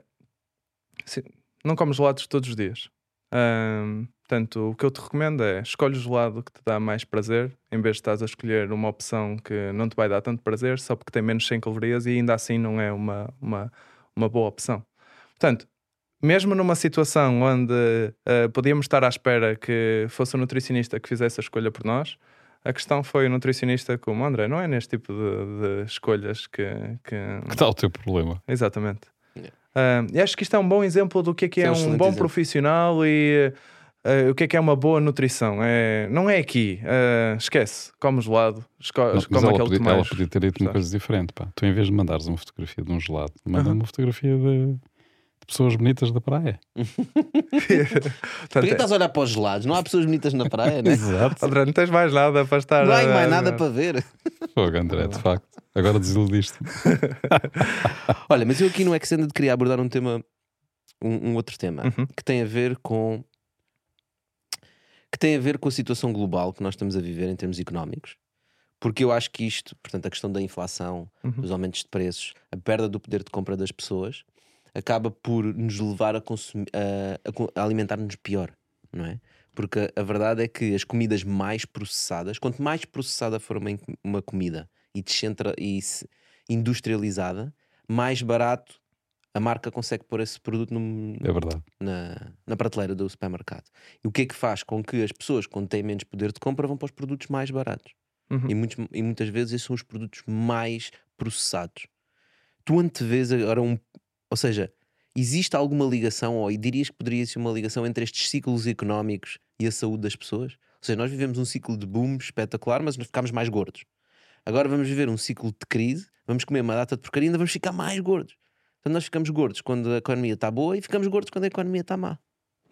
[SPEAKER 3] não comes gelados todos os dias. Um, Portanto, o que eu te recomendo é escolhe o gelado que te dá mais prazer, em vez de estás a escolher uma opção que não te vai dar tanto prazer, só porque tem menos 100 calorias e ainda assim não é uma, uma, uma boa opção. Portanto, mesmo numa situação onde uh, podíamos estar à espera que fosse o nutricionista que fizesse a escolha por nós, a questão foi o nutricionista como André, não é neste tipo de, de escolhas que, que.
[SPEAKER 2] Que está o teu problema?
[SPEAKER 3] Exatamente. Yeah. Uh, e acho que isto é um bom exemplo do que é, que é um bom exemplo. profissional e Uh, o que é que é uma boa nutrição? É, não é aqui, uh, esquece, come gelado, esco- come aquele podia,
[SPEAKER 2] Ela podia ter dito uma coisa diferente. Pá. Tu, em vez de mandares uma fotografia de um gelado, manda uhum. uma fotografia de, de, pessoas bonitas da praia.
[SPEAKER 1] Porquê estás a olhar para os gelados? Não há pessoas bonitas na praia, né?
[SPEAKER 3] Exato. André, não tens mais nada para estar.
[SPEAKER 1] Não há mais nada para ver.
[SPEAKER 2] Fogo, André, de facto. Agora desiludiste.
[SPEAKER 1] Olha, mas eu aqui no Extended queria abordar um tema, um, um outro tema, uhum. que tem a ver com que tem a ver com a situação global que nós estamos a viver em termos económicos. Porque eu acho que isto, portanto, a questão da inflação, uhum. dos aumentos de preços, a perda do poder de compra das pessoas, acaba por nos levar a, a, a alimentar-nos pior, não é? Porque a, verdade é que as comidas mais processadas, quanto mais processada for uma, uma comida e, descentra, e industrializada, mais barato a marca consegue pôr esse produto
[SPEAKER 2] É
[SPEAKER 1] na, na prateleira do supermercado. E o que é que faz com que as pessoas, quando têm menos poder de compra, vão para os produtos mais baratos?
[SPEAKER 3] Uhum.
[SPEAKER 1] E, muitos, e muitas vezes esses são os produtos mais processados. Tu antevês agora um. Ou seja, existe alguma ligação, ou dirias que poderia ser uma ligação entre estes ciclos económicos e a saúde das pessoas? Ou seja, nós vivemos um ciclo de boom espetacular, mas nós ficamos mais gordos. Agora vamos viver um ciclo de crise, vamos comer uma data de porcaria e ainda vamos ficar mais gordos. Então nós ficamos gordos quando a economia está boa e ficamos gordos quando a economia está má.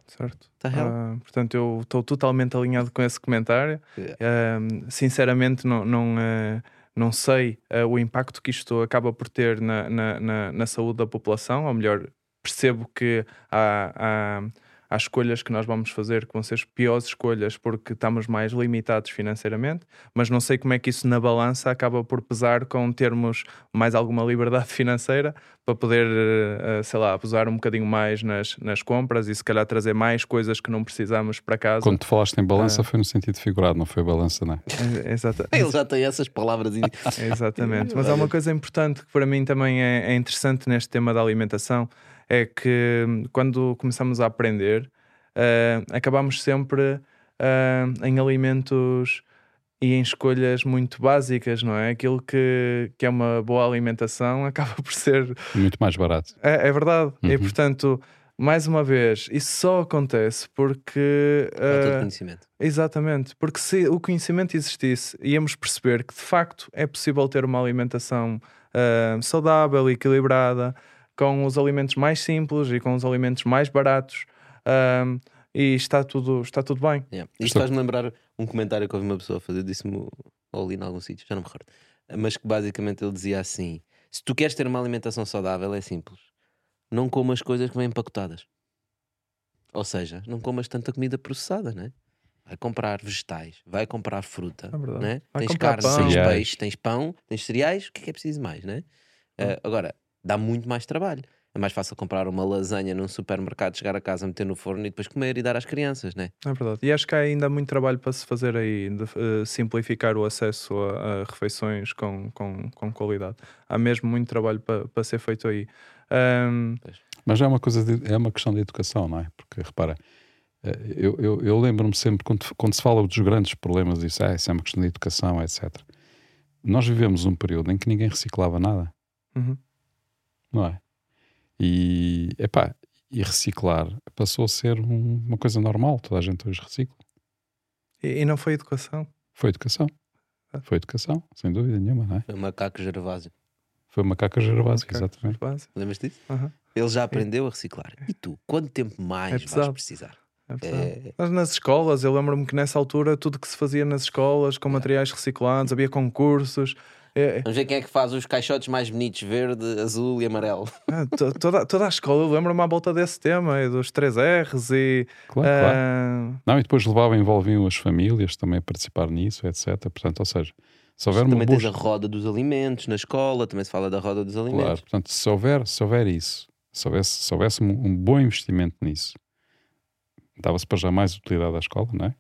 [SPEAKER 3] Certo.
[SPEAKER 1] Está real?
[SPEAKER 3] Ah, portanto, eu estou totalmente alinhado com esse comentário.
[SPEAKER 1] Yeah.
[SPEAKER 3] Ah, sinceramente, não, não, ah, não sei ah, o impacto que isto acaba por ter na, na, na, na saúde da população, ou melhor, percebo que há, há, há escolhas que nós vamos fazer que vão ser as piores escolhas porque estamos mais limitados financeiramente, mas não sei como é que isso na balança acaba por pesar com termos mais alguma liberdade financeira para poder, eh, sei lá, pesar um bocadinho mais nas, nas compras e se calhar trazer mais coisas que não precisamos para casa.
[SPEAKER 2] Quando tu falaste em
[SPEAKER 3] Ah.
[SPEAKER 2] balança, foi no sentido figurado, não foi balança, não é?
[SPEAKER 3] É, exata-
[SPEAKER 1] Ele já tem essas palavras.
[SPEAKER 3] Exatamente. Mas há uma coisa importante que para mim também é, é interessante neste tema da alimentação: é que hum, quando começamos a aprender, ah, acabamos sempre ah, em alimentos e em escolhas muito básicas, não é? Aquilo que, que é uma boa alimentação acaba por ser
[SPEAKER 2] Muito mais barato.
[SPEAKER 3] é, é verdade. E
[SPEAKER 2] Uhum.
[SPEAKER 3] portanto, mais uma vez, isso só acontece porque.
[SPEAKER 1] É todo
[SPEAKER 3] ah,
[SPEAKER 1] conhecimento.
[SPEAKER 3] Exatamente, porque se o conhecimento existisse, íamos perceber que de facto é possível ter uma alimentação ah, saudável e equilibrada, com os alimentos mais simples e com os alimentos mais baratos, ah, e está tudo, está tudo bem.
[SPEAKER 1] Yeah. Isto faz-me lembrar um comentário que houve uma pessoa a fazer, disse-me ou ali em algum sítio, já não me recordo, mas que basicamente ele dizia assim: se tu queres ter uma alimentação saudável, é simples, não comas coisas que vêm empacotadas. Ou seja, não comas tanta comida processada, né? Vai comprar vegetais, vai comprar fruta,
[SPEAKER 3] É
[SPEAKER 1] né?
[SPEAKER 3] Vai
[SPEAKER 1] tens carne,
[SPEAKER 3] pão.
[SPEAKER 1] tens peixe, tens pão, tens cereais, o que é que é preciso mais, né? Ah, agora, dá muito mais trabalho. É mais fácil comprar uma lasanha num supermercado, chegar a casa, meter no forno e depois comer e dar às crianças, né?
[SPEAKER 3] É verdade. E acho que há ainda muito trabalho para se fazer aí, de eh, simplificar o acesso a, a refeições com, com, com qualidade. Há mesmo muito trabalho para, para ser feito aí. Ahm,
[SPEAKER 2] Mas é uma coisa, de- é uma questão de educação, não é? Porque repara, eh, eu, eu, eu lembro-me sempre, quando, quando se fala dos grandes problemas, disso, ah, isso é uma questão de educação, etc. Nós vivemos um período em que ninguém reciclava nada,
[SPEAKER 3] uhum.
[SPEAKER 2] Não é? E, epá, e reciclar passou a ser um- uma coisa normal, toda a gente hoje recicla.
[SPEAKER 3] e, e não foi educação.
[SPEAKER 2] Foi educação. Foi educação, sem dúvida nenhuma, não é?
[SPEAKER 1] Foi o macaco Gervásio.
[SPEAKER 2] Foi uma caca gervásio,
[SPEAKER 3] Ok,
[SPEAKER 2] exatamente.
[SPEAKER 3] base.
[SPEAKER 1] Lembras disso?
[SPEAKER 3] Aham.
[SPEAKER 1] Ele já aprendeu a reciclar. E tu, quanto tempo mais
[SPEAKER 3] É
[SPEAKER 1] vais precisar?
[SPEAKER 3] É.
[SPEAKER 1] É,
[SPEAKER 3] Mas nas escolas, eu lembro-me que nessa altura tudo que se fazia nas escolas com materiais reciclados, havia concursos. É, é,
[SPEAKER 1] Vamos ver quem é que faz os caixotes mais bonitos, verde, azul e amarelo.
[SPEAKER 3] ah, to- toda, toda a escola, eu lembro-me à volta desse tema, e dos 3 R's e.
[SPEAKER 2] Claro, claro.
[SPEAKER 3] ah,
[SPEAKER 2] Não, e depois levavam, envolviam as famílias também a participar nisso, etc. Portanto, ou seja, se houver uma
[SPEAKER 1] também
[SPEAKER 2] boa
[SPEAKER 1] tens a roda dos alimentos na escola, também se fala da roda dos alimentos.
[SPEAKER 2] Claro, portanto, se houver, se houver isso, se houvesse, se houvesse um, um bom investimento nisso, dava-se para já mais utilidade à escola, não é?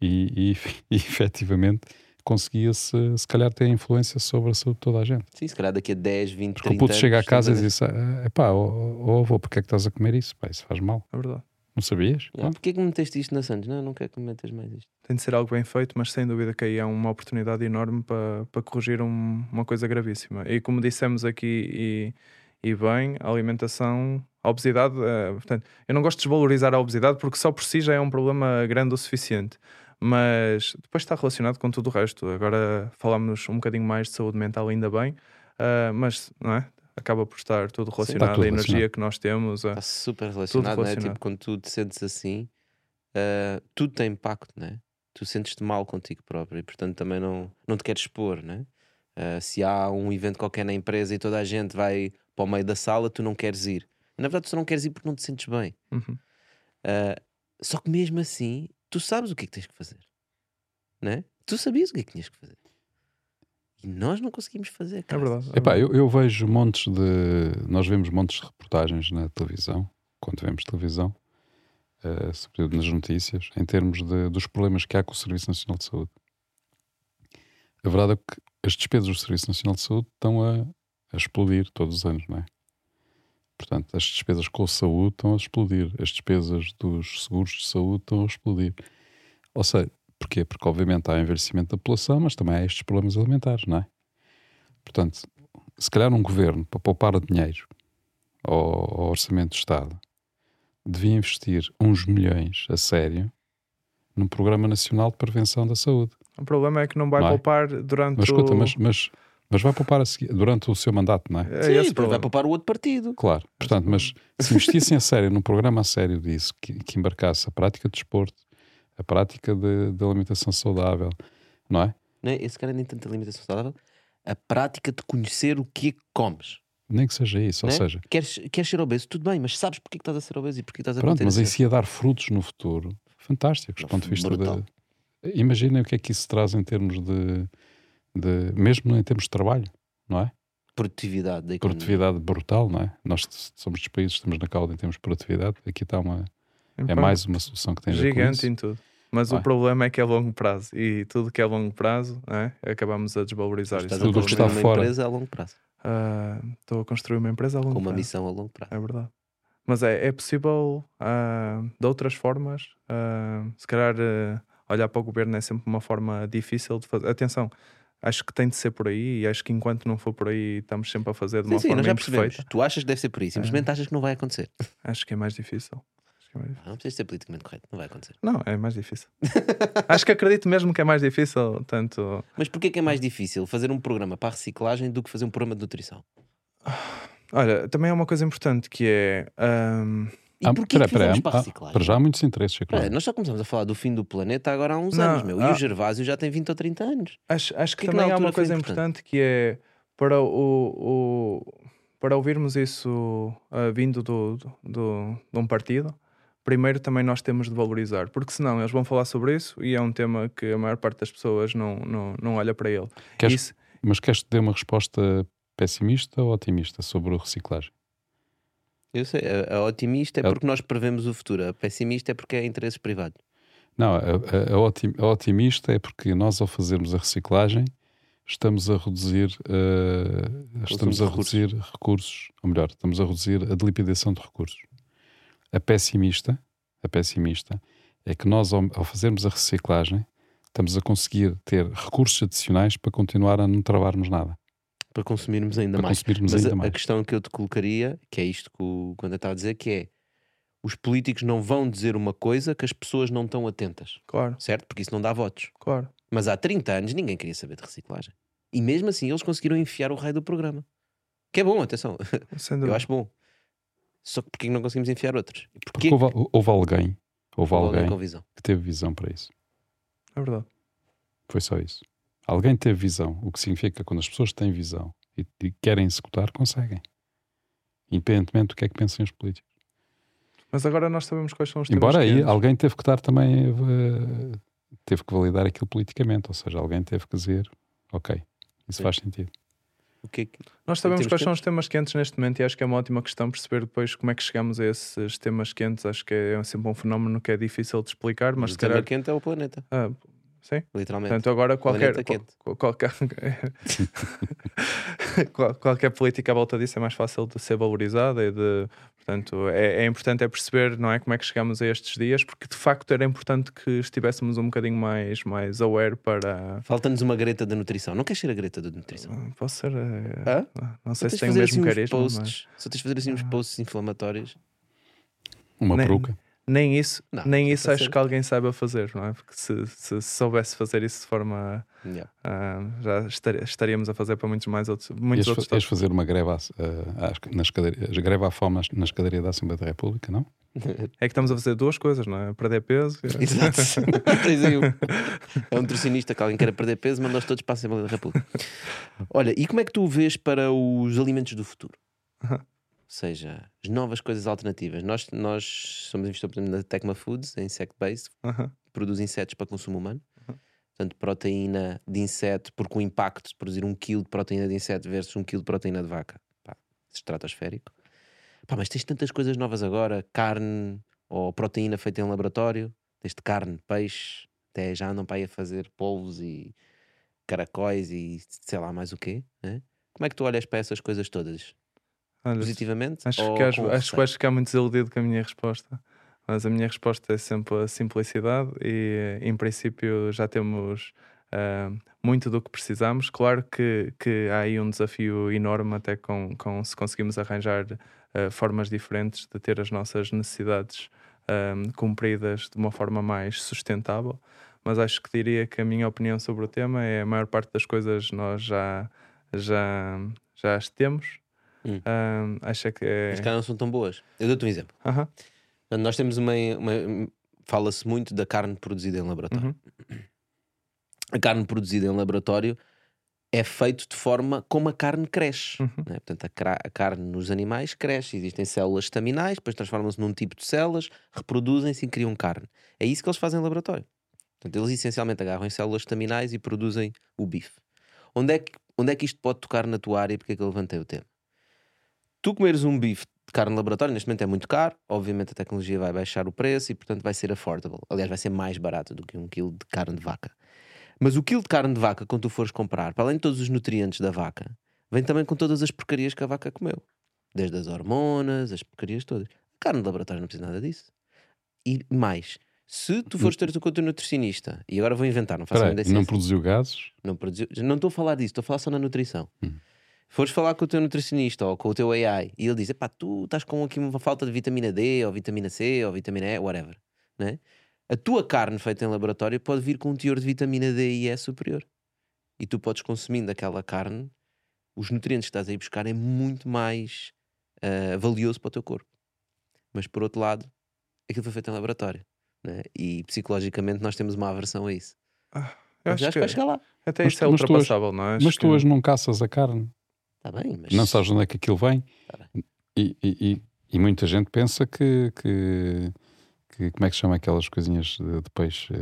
[SPEAKER 2] E, e, e efetivamente conseguia-se, se calhar, ter influência sobre a saúde de toda a gente.
[SPEAKER 1] Sim, se calhar daqui a 10, 20,
[SPEAKER 2] Porque
[SPEAKER 1] 30
[SPEAKER 2] o puto chega a
[SPEAKER 1] anos,
[SPEAKER 2] casa e diz: é pá, ó avô, porque é que estás a comer isso? Pá, isso faz mal.
[SPEAKER 3] é verdade.
[SPEAKER 2] Não sabias?
[SPEAKER 1] Ah, Porquê que me meteste isto na Santos? Não, não quero que me metas mais isto.
[SPEAKER 3] Tem de ser algo bem feito, mas sem dúvida que aí há uma oportunidade enorme para, para corrigir um- uma coisa gravíssima. E como dissemos aqui, e, e bem, a alimentação, a obesidade, eh, portanto, eu não gosto de desvalorizar a obesidade porque só por si já é um problema grande o suficiente. Mas depois está relacionado com tudo o resto. Agora falamos um bocadinho mais de saúde mental, ainda bem, ah, mas não é? Acaba por estar tudo relacionado,
[SPEAKER 2] tudo
[SPEAKER 3] a energia
[SPEAKER 2] relacionado.
[SPEAKER 3] que nós temos. a-
[SPEAKER 1] Está super relacionado, é?
[SPEAKER 3] relacionado.
[SPEAKER 1] Tipo, quando tu te sentes assim, ah, tudo tem impacto, não é? Tu sentes-te mal contigo próprio e, portanto, também não, não te queres expor, não é? Ah, se há um evento qualquer na empresa e toda a gente vai para o meio da sala, tu não queres ir. Na verdade, tu só não queres ir porque não te sentes bem.
[SPEAKER 3] Uhum.
[SPEAKER 1] Ah, só que mesmo assim, tu sabes o que é que tens que fazer, não é? Tu sabias o que é que tinhas que fazer. E nós não conseguimos fazer.
[SPEAKER 3] É
[SPEAKER 1] cara.
[SPEAKER 3] verdade. é
[SPEAKER 2] Epá,
[SPEAKER 3] verdade.
[SPEAKER 2] eu, eu vejo montes de. Nós vemos montes de reportagens na televisão, quando vemos televisão, eh, sobretudo nas notícias, em termos de- dos problemas que há com o Serviço Nacional de Saúde. A verdade é que as despesas do Serviço Nacional de Saúde estão a, a explodir todos os anos, não é? Portanto, as despesas com a saúde estão a explodir, as despesas dos seguros de saúde estão a explodir. Ou seja, porquê? Porque obviamente há envelhecimento da população, mas também há estes problemas alimentares, não é? Portanto, se calhar um governo, para poupar dinheiro ao, ao orçamento do Estado, devia investir uns milhões a sério num Programa Nacional de Prevenção da Saúde.
[SPEAKER 3] O problema é que não vai não é? poupar durante
[SPEAKER 2] mas, escuta, o... mas, mas, mas vai poupar seguir, durante o seu mandato, não é?
[SPEAKER 1] é Sim, esse vai poupar o outro partido.
[SPEAKER 2] Claro. Portanto, mas se investissem a sério num programa a sério disso, que, que embarcasse a prática de desporto, a prática de, de alimentação saudável, não é?
[SPEAKER 1] Não é? Esse cara nem tanto alimentação saudável, a prática de conhecer o que é que comes.
[SPEAKER 2] Nem que seja isso, ou é? seja...
[SPEAKER 1] Queres, queres ser obeso, tudo bem, mas sabes porque é que estás a ser obeso e porque estás a
[SPEAKER 2] Pronto, mas em si a dar frutos no futuro, fantásticos, do ponto de vista brutal. de... Imaginem o que é que isso traz em termos de, de... Mesmo em termos de trabalho, não é?
[SPEAKER 1] Produtividade da.
[SPEAKER 2] Produtividade brutal, não é? Nós somos dos países, estamos na cauda em termos de produtividade, aqui está uma... é mais uma solução que tem a
[SPEAKER 3] ver Gigante em tudo. Mas o problema é que é longo prazo e tudo que é longo prazo é? acabamos a desvalorizar.
[SPEAKER 1] Estás tudo que está fora. empresa a longo prazo.
[SPEAKER 3] Ah, estou uh, a construir uma empresa a longo
[SPEAKER 1] Com
[SPEAKER 3] prazo.
[SPEAKER 1] uma missão a longo prazo.
[SPEAKER 3] É verdade. Mas é, é possível uh, de outras formas. Uh, se calhar olhar para o governo é sempre uma forma difícil de fazer. Atenção, acho que tem de ser por aí e acho que enquanto não for por aí estamos sempre a fazer de uma sim, forma sim, nós já imperfeita.
[SPEAKER 1] Tu achas que deve ser por aí, simplesmente achas que não vai acontecer.
[SPEAKER 3] Acho que é mais difícil.
[SPEAKER 1] É não precisa ser politicamente correto, não vai acontecer.
[SPEAKER 3] Não, é mais difícil. Acho que acredito mesmo que é mais difícil, tanto.
[SPEAKER 1] Mas porquê que é mais difícil fazer um programa para a reciclagem do que fazer um programa de nutrição?
[SPEAKER 3] Olha, também é uma coisa importante que é. Um...
[SPEAKER 1] E ah, porquê pera, que pera, para a reciclagem?
[SPEAKER 2] Para já há muitos interesses, é
[SPEAKER 1] claro. nós já começamos a falar do fim do planeta agora há uns não, anos, meu. Ah, e o Gervásio já tem 20 ou 30 anos.
[SPEAKER 3] Acho, acho que, que também há uma coisa importante? importante que é para o, o para ouvirmos isso uh, vindo do, do, do, de um partido, primeiro também nós temos de valorizar, porque senão eles vão falar sobre isso e é um tema que a maior parte das pessoas não, não, não olha para ele.
[SPEAKER 2] Queres, isso... Mas queres te dar uma resposta pessimista ou otimista sobre a reciclagem?
[SPEAKER 1] Eu sei, a, a otimista é, é porque nós prevemos o futuro, a pessimista é porque é interesses privados.
[SPEAKER 2] Não, a, a, a, otimista é porque nós, ao fazermos a reciclagem, estamos a reduzir, uh, estamos a reduzir recursos. recursos, ou melhor, estamos a reduzir a dilapidação de recursos. A pessimista, a pessimista é que nós, ao, ao fazermos a reciclagem, estamos a conseguir ter recursos adicionais para continuar a não travarmos nada.
[SPEAKER 1] Para consumirmos ainda
[SPEAKER 2] para
[SPEAKER 1] mais.
[SPEAKER 2] Consumirmos
[SPEAKER 1] Mas
[SPEAKER 2] ainda
[SPEAKER 1] a,
[SPEAKER 2] mais.
[SPEAKER 1] a questão que eu te colocaria, que é isto que o Quando está a dizer, que é os políticos não vão dizer uma coisa que as pessoas não estão atentas.
[SPEAKER 3] Claro.
[SPEAKER 1] Certo? Porque isso não dá votos.
[SPEAKER 3] Claro.
[SPEAKER 1] Mas há 30 anos ninguém queria saber de reciclagem. E mesmo assim eles conseguiram enfiar o raio do programa. Que é bom, atenção. eu acho bom. Só que porquê não conseguimos enfiar outros?
[SPEAKER 2] Porque houve, houve alguém, houve alguém, alguém que teve visão para isso.
[SPEAKER 3] É verdade.
[SPEAKER 2] Foi só isso. Alguém teve visão, o que significa que quando as pessoas têm visão e, e querem executar, conseguem. Independentemente do que é que pensem os políticos.
[SPEAKER 3] Mas agora nós sabemos quais são os
[SPEAKER 2] Embora aí alguém teve que dar também, uh, teve que validar aquilo politicamente, ou seja, alguém teve que dizer, ok, isso Sim. faz sentido.
[SPEAKER 1] O que é que...
[SPEAKER 3] Nós sabemos quais são os temas quentes neste momento e acho que é uma ótima questão perceber depois como é que chegamos a esses temas quentes. Acho que é sempre um fenómeno que é difícil de explicar, mas,
[SPEAKER 1] o
[SPEAKER 3] calhar...
[SPEAKER 1] tema quente é o planeta.
[SPEAKER 3] Ah, sim.
[SPEAKER 1] Literalmente.
[SPEAKER 3] Portanto, agora qualquer, qualquer, qualquer política à volta disso é mais fácil de ser valorizada e de Portanto, é, é, importante é perceber, não é, como é que chegamos a estes dias, porque de facto era importante que estivéssemos um bocadinho mais, mais aware para...
[SPEAKER 1] Falta-nos uma greta da nutrição. Não queres ser a greta da nutrição?
[SPEAKER 3] Ah, posso ser... Ah? Não sei se tem o mesmo assim carisma,
[SPEAKER 1] posts, mas... Só tens de fazer assim uns posts inflamatórios.
[SPEAKER 2] Uma peruca
[SPEAKER 3] nem isso, não, nem isso acho que alguém saiba fazer, não é? Porque se, se, soubesse fazer isso de forma. Yeah. Uh, já estaríamos a fazer para muitos mais outros. Muitos
[SPEAKER 2] ias,
[SPEAKER 3] outros
[SPEAKER 2] ias fazer uma greve à, uh, na escadaria, greve à fome na escadaria da Assembleia da República, não?
[SPEAKER 3] É que estamos a fazer duas coisas, não é? Perder peso.
[SPEAKER 1] Exato. é um nutricionista que alguém quer perder peso, manda-os todos para a Assembleia da República. Olha, e como é que tu vês para os alimentos do futuro? Seja, as novas coisas alternativas. Nós, nós somos investidores na Tecma Foods, em Insect Base, uh -huh. produz insetos para consumo humano. Uh -huh. Portanto, proteína de inseto, porque o impacto de produzir um quilo de proteína de inseto versus um quilo de proteína de vaca, pá, estratosférico. Pá, mas tens tantas coisas novas agora, carne ou proteína feita em laboratório, desde carne, peixe, até já andam para aí a fazer polvos e caracóis e sei lá mais o quê. Né? Como é que tu olhas para essas coisas todas? Olha, positivamente?
[SPEAKER 3] Acho que, acho, acho que vais ficar muito desiludido com a minha resposta. Mas a minha resposta é sempre a simplicidade e, em princípio, já temos uh, muito do que precisamos. Claro que, que há aí um desafio enorme, até com, com se conseguimos arranjar uh, formas diferentes de ter as nossas necessidades uh, cumpridas de uma forma mais sustentável. Mas acho que diria que a minha opinião sobre o tema é a maior parte das coisas nós já, já, já as temos. Hum. acho que é...
[SPEAKER 1] Mas cá não são tão boas. Eu dou-te um exemplo. Uh -huh. Nós temos uma. uma Fala-se muito da carne produzida em laboratório. Uhum. A carne produzida em laboratório é feito de forma como a carne cresce. Uhum. Né? Portanto, a, a, carne nos animais cresce, existem células estaminais, depois transformam-se num tipo de células, reproduzem-se e criam carne. É isso que eles fazem em laboratório. Portanto, eles essencialmente agarram em células estaminais e produzem o bife. Onde é que, onde é que isto pode tocar na tua área? Porque é que eu levantei o tema? Tu comeres um bife de carne de laboratório, neste momento é muito caro, obviamente a tecnologia vai baixar o preço e, portanto, vai ser affordable. Aliás, vai ser mais barato do que um quilo de carne de vaca. Mas o quilo de carne de vaca, quando tu fores comprar, para além de todos os nutrientes da vaca, vem também com todas as porcarias que a vaca comeu. Desde as hormonas, as porcarias todas. A carne de laboratório não precisa nada disso. E mais, se tu fores ter com o teu nutricionista, e agora vou inventar, não faço
[SPEAKER 2] ainda Não produziu gases?
[SPEAKER 1] Não produziu. Não estou a falar disso, estou a falar só na nutrição. Hum fores falar com o teu nutricionista ou com o teu AI e ele diz: pá, tu estás com aqui uma falta de vitamina D ou vitamina C ou vitamina E, whatever, né? a tua carne feita em laboratório pode vir com um teor de vitamina D e E superior. E tu podes consumindo aquela carne, os nutrientes que estás aí buscar é muito mais uh, valioso para o teu corpo. Mas por outro lado, aquilo foi feito em laboratório. Né? E psicologicamente nós temos uma aversão a isso.
[SPEAKER 3] Ah, eu acho, acho que, vai chegar lá. Até mas, isso é ultrapassável, não é?
[SPEAKER 2] Mas tu hoje não caças a carne.
[SPEAKER 1] Está bem, mas...
[SPEAKER 2] Não sabes onde é que aquilo vem. Tá e, e, e, muita gente pensa que, que, que, Como é que chama aquelas coisinhas de, de peixe?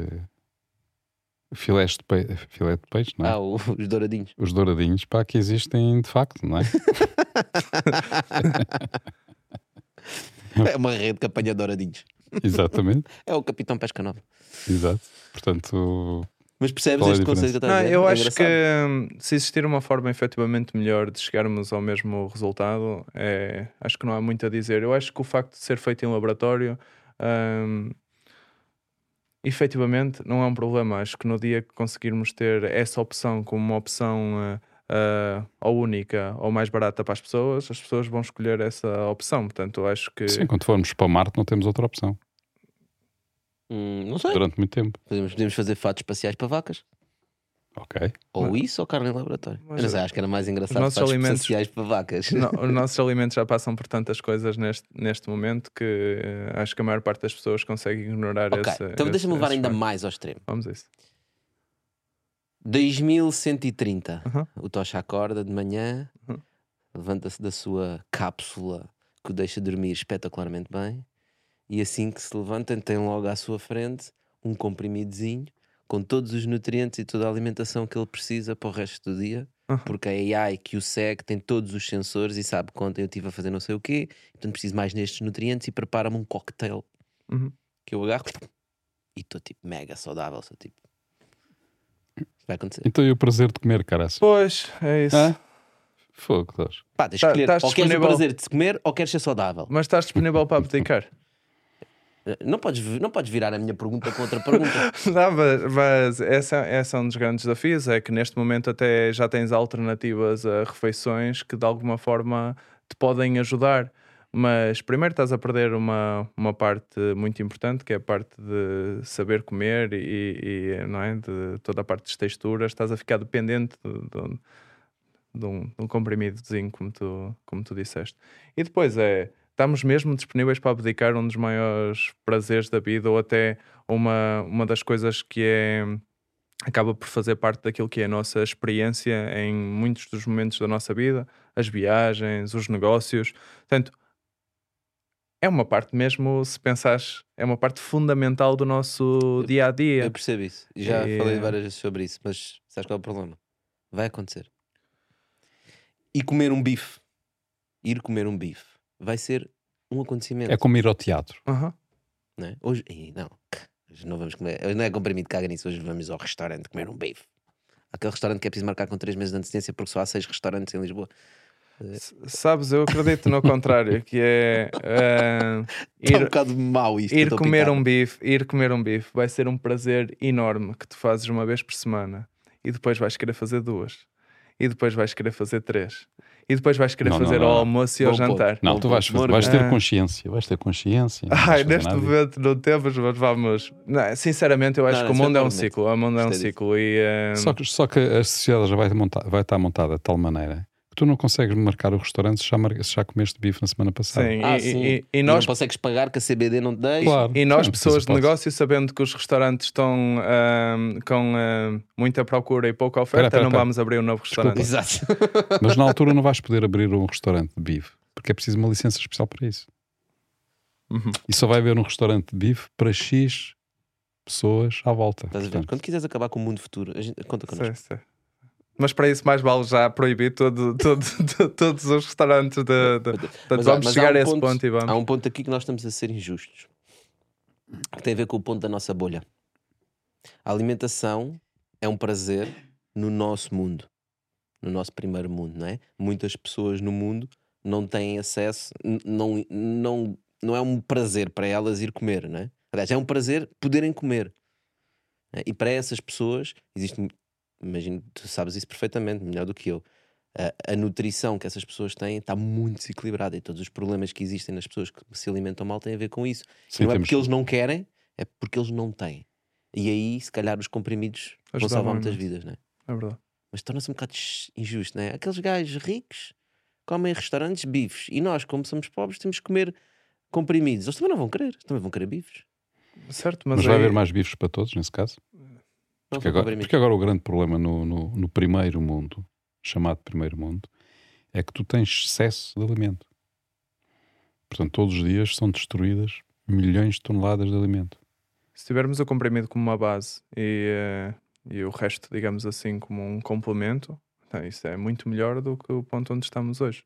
[SPEAKER 2] Filés de peixe, filé de peixe, não é?
[SPEAKER 1] Ah, os douradinhos.
[SPEAKER 2] Os douradinhos, pá, que existem de facto, não é?
[SPEAKER 1] é uma rede que apanha douradinhos.
[SPEAKER 2] Exatamente.
[SPEAKER 1] É o Capitão Pesca Nova.
[SPEAKER 2] Exato. Portanto,
[SPEAKER 1] mas percebes este conceito que eu estou a
[SPEAKER 3] dizer? Eu é acho que hum, se existir uma forma efetivamente melhor de chegarmos ao mesmo resultado, é, acho que não há muito a dizer. Eu acho que o facto de ser feito em laboratório, um, efetivamente, não é um problema. Acho que no dia que conseguirmos ter essa opção como uma opção. Uh, uh, ou única ou mais barata para as pessoas, as pessoas vão escolher essa opção. Portanto, acho que.
[SPEAKER 2] Sim, quando formos para Marte, não temos outra opção.
[SPEAKER 1] Hum, não sei.
[SPEAKER 2] Durante muito tempo.
[SPEAKER 1] Podemos, podemos fazer fatos espaciais para vacas.
[SPEAKER 2] Ok.
[SPEAKER 1] Ou mas, isso ou carne em laboratório. Mas, eu não sei, acho que era mais engraçado fatos alimentos, espaciais para vacas.
[SPEAKER 3] Não, os nossos alimentos já passam por tantas coisas neste, neste momento que uh, acho que a maior parte das pessoas consegue ignorar okay. esse.
[SPEAKER 1] Então deixa-me levar ainda mais ao extremo.
[SPEAKER 3] Vamos a isso.
[SPEAKER 1] 2130. O Tocha acorda de manhã, levanta-se da sua cápsula que o deixa dormir espetacularmente bem e assim que se levanta, tem logo à sua frente um comprimidozinho com todos os nutrientes e toda a alimentação que ele precisa para o resto do dia. Uhum. Porque a AI que o segue tem todos os sensores e sabe quando eu estive a fazer não sei o quê, portanto preciso mais nestes nutrientes e prepara-me um cocktail uhum. que eu agarro e estou tipo mega saudável. Sou tipo. Vai acontecer.
[SPEAKER 2] Então e o prazer de comer, caraças?
[SPEAKER 3] Pois, é isso. Ah?
[SPEAKER 2] Fogo, estás.
[SPEAKER 1] Pá, tens tá, escolher. Ou queres o prazer de comer ou queres ser saudável.
[SPEAKER 3] Mas estás disponível para abdicar?
[SPEAKER 1] Não podes, não podes virar a minha pergunta com outra pergunta.
[SPEAKER 3] não, mas, mas essa, essa é um dos grandes desafios: é que neste momento até já tens alternativas a refeições que de alguma forma te podem ajudar. Mas primeiro estás a perder uma, uma parte muito importante, que é a parte de saber comer e, e não é? de toda a parte das texturas. Estás a ficar dependente de, de, de um, de um comprimidozinho, como tu, como tu disseste. E depois é estamos mesmo disponíveis para abdicar um dos maiores prazeres da vida ou até uma, uma das coisas que é acaba por fazer parte daquilo que é a nossa experiência em muitos dos momentos da nossa vida, as viagens, os negócios. Portanto, é uma parte mesmo, se pensares, é uma parte fundamental do nosso dia a dia.
[SPEAKER 1] Eu percebo isso. Já e... falei várias vezes sobre isso, mas sabes qual é o problema? Vai acontecer. E comer um bife, ir comer um bife, vai ser um acontecimento.
[SPEAKER 2] É como ir ao teatro.
[SPEAKER 3] Uhum.
[SPEAKER 1] Não é? Hoje, não, hoje não vamos comer, hoje não é comprimido, caga nisso. Hoje vamos ao restaurante comer um bife. Aquele restaurante que é preciso marcar com 3 meses de antecedência porque só há 6 restaurantes em Lisboa.
[SPEAKER 3] Sabes, eu acredito no contrário, que é uh,
[SPEAKER 1] ir, um bocado mau isto,
[SPEAKER 3] ir comer um bife, ir comer um bife vai ser um prazer enorme que tu fazes uma vez por semana e depois vais querer fazer duas e depois vais querer fazer três e depois vais querer não, fazer não, não. ao almoço e ao jantar.
[SPEAKER 2] Não, tu vais, fazer, vais ter ah. consciência, vais ter consciência.
[SPEAKER 3] Ai, neste momento não temos, mas vamos. Não, sinceramente, eu acho que o mundo é um ciclo. O mundo é um ciclo. E, um...
[SPEAKER 2] só, que, só que a sociedade já vai, montar, vai estar montada de tal maneira tu não consegues marcar o restaurante se já, mar... se já comeste bife na semana passada.
[SPEAKER 1] Sim, ah, e, sim. E, e, nós... E não consegues pagar que a CBD não te deixa.
[SPEAKER 3] Claro, e nós, sim, pessoas de negócio, sabendo que os restaurantes estão com muita procura e pouca oferta, pera, pera, não pera. vamos abrir um novo restaurante.
[SPEAKER 1] Exato.
[SPEAKER 2] Mas na altura não vais poder abrir um restaurante de bife, porque é preciso uma licença especial para isso. Uhum. E só vai haver um restaurante de bife para X pessoas à volta.
[SPEAKER 1] Quando quiseres acabar com o mundo futuro, a gente, conta connosco. Sim, sim.
[SPEAKER 3] Mas para isso mais vale já proibir todo, todo, todo, todos os restaurantes. De, de, de, mas, vamos mas chegar um a esse ponto, ponto, e vamos.
[SPEAKER 1] Há um ponto aqui que nós estamos a ser injustos. Que tem a ver com o ponto da nossa bolha. A alimentação é um prazer no nosso mundo. No nosso primeiro mundo, não é? Muitas pessoas no mundo não têm acesso, não, não, não é um prazer para elas ir comer, não é? Aliás, é um prazer poderem comer. É? E para essas pessoas, existe imagino que tu sabes isso perfeitamente, melhor do que eu. A, a, nutrição que essas pessoas têm está muito desequilibrada e todos os problemas que existem nas pessoas que se alimentam mal têm a ver com isso. Sim, não é porque eles não querem, é porque eles não têm. E aí, se calhar, os comprimidos vão salvar muitas vidas, não é?
[SPEAKER 3] É verdade.
[SPEAKER 1] Mas torna-se um bocado injusto, não é? Aqueles gajos ricos comem em restaurantes bifes e nós, como somos pobres, temos que comer comprimidos. Eles também não vão querer, também vão querer bifes.
[SPEAKER 3] Certo, mas,
[SPEAKER 2] mas vai haver mais bifes para todos nesse caso? Porque agora, porque agora, o grande problema no, no, no, primeiro mundo, chamado primeiro mundo, é que tu tens excesso de alimento. Portanto, todos os dias são destruídas milhões de toneladas de alimento.
[SPEAKER 3] Se tivermos o comprimido como uma base e, uh, e o resto, digamos assim, como um complemento, então isso é muito melhor do que o ponto onde estamos hoje.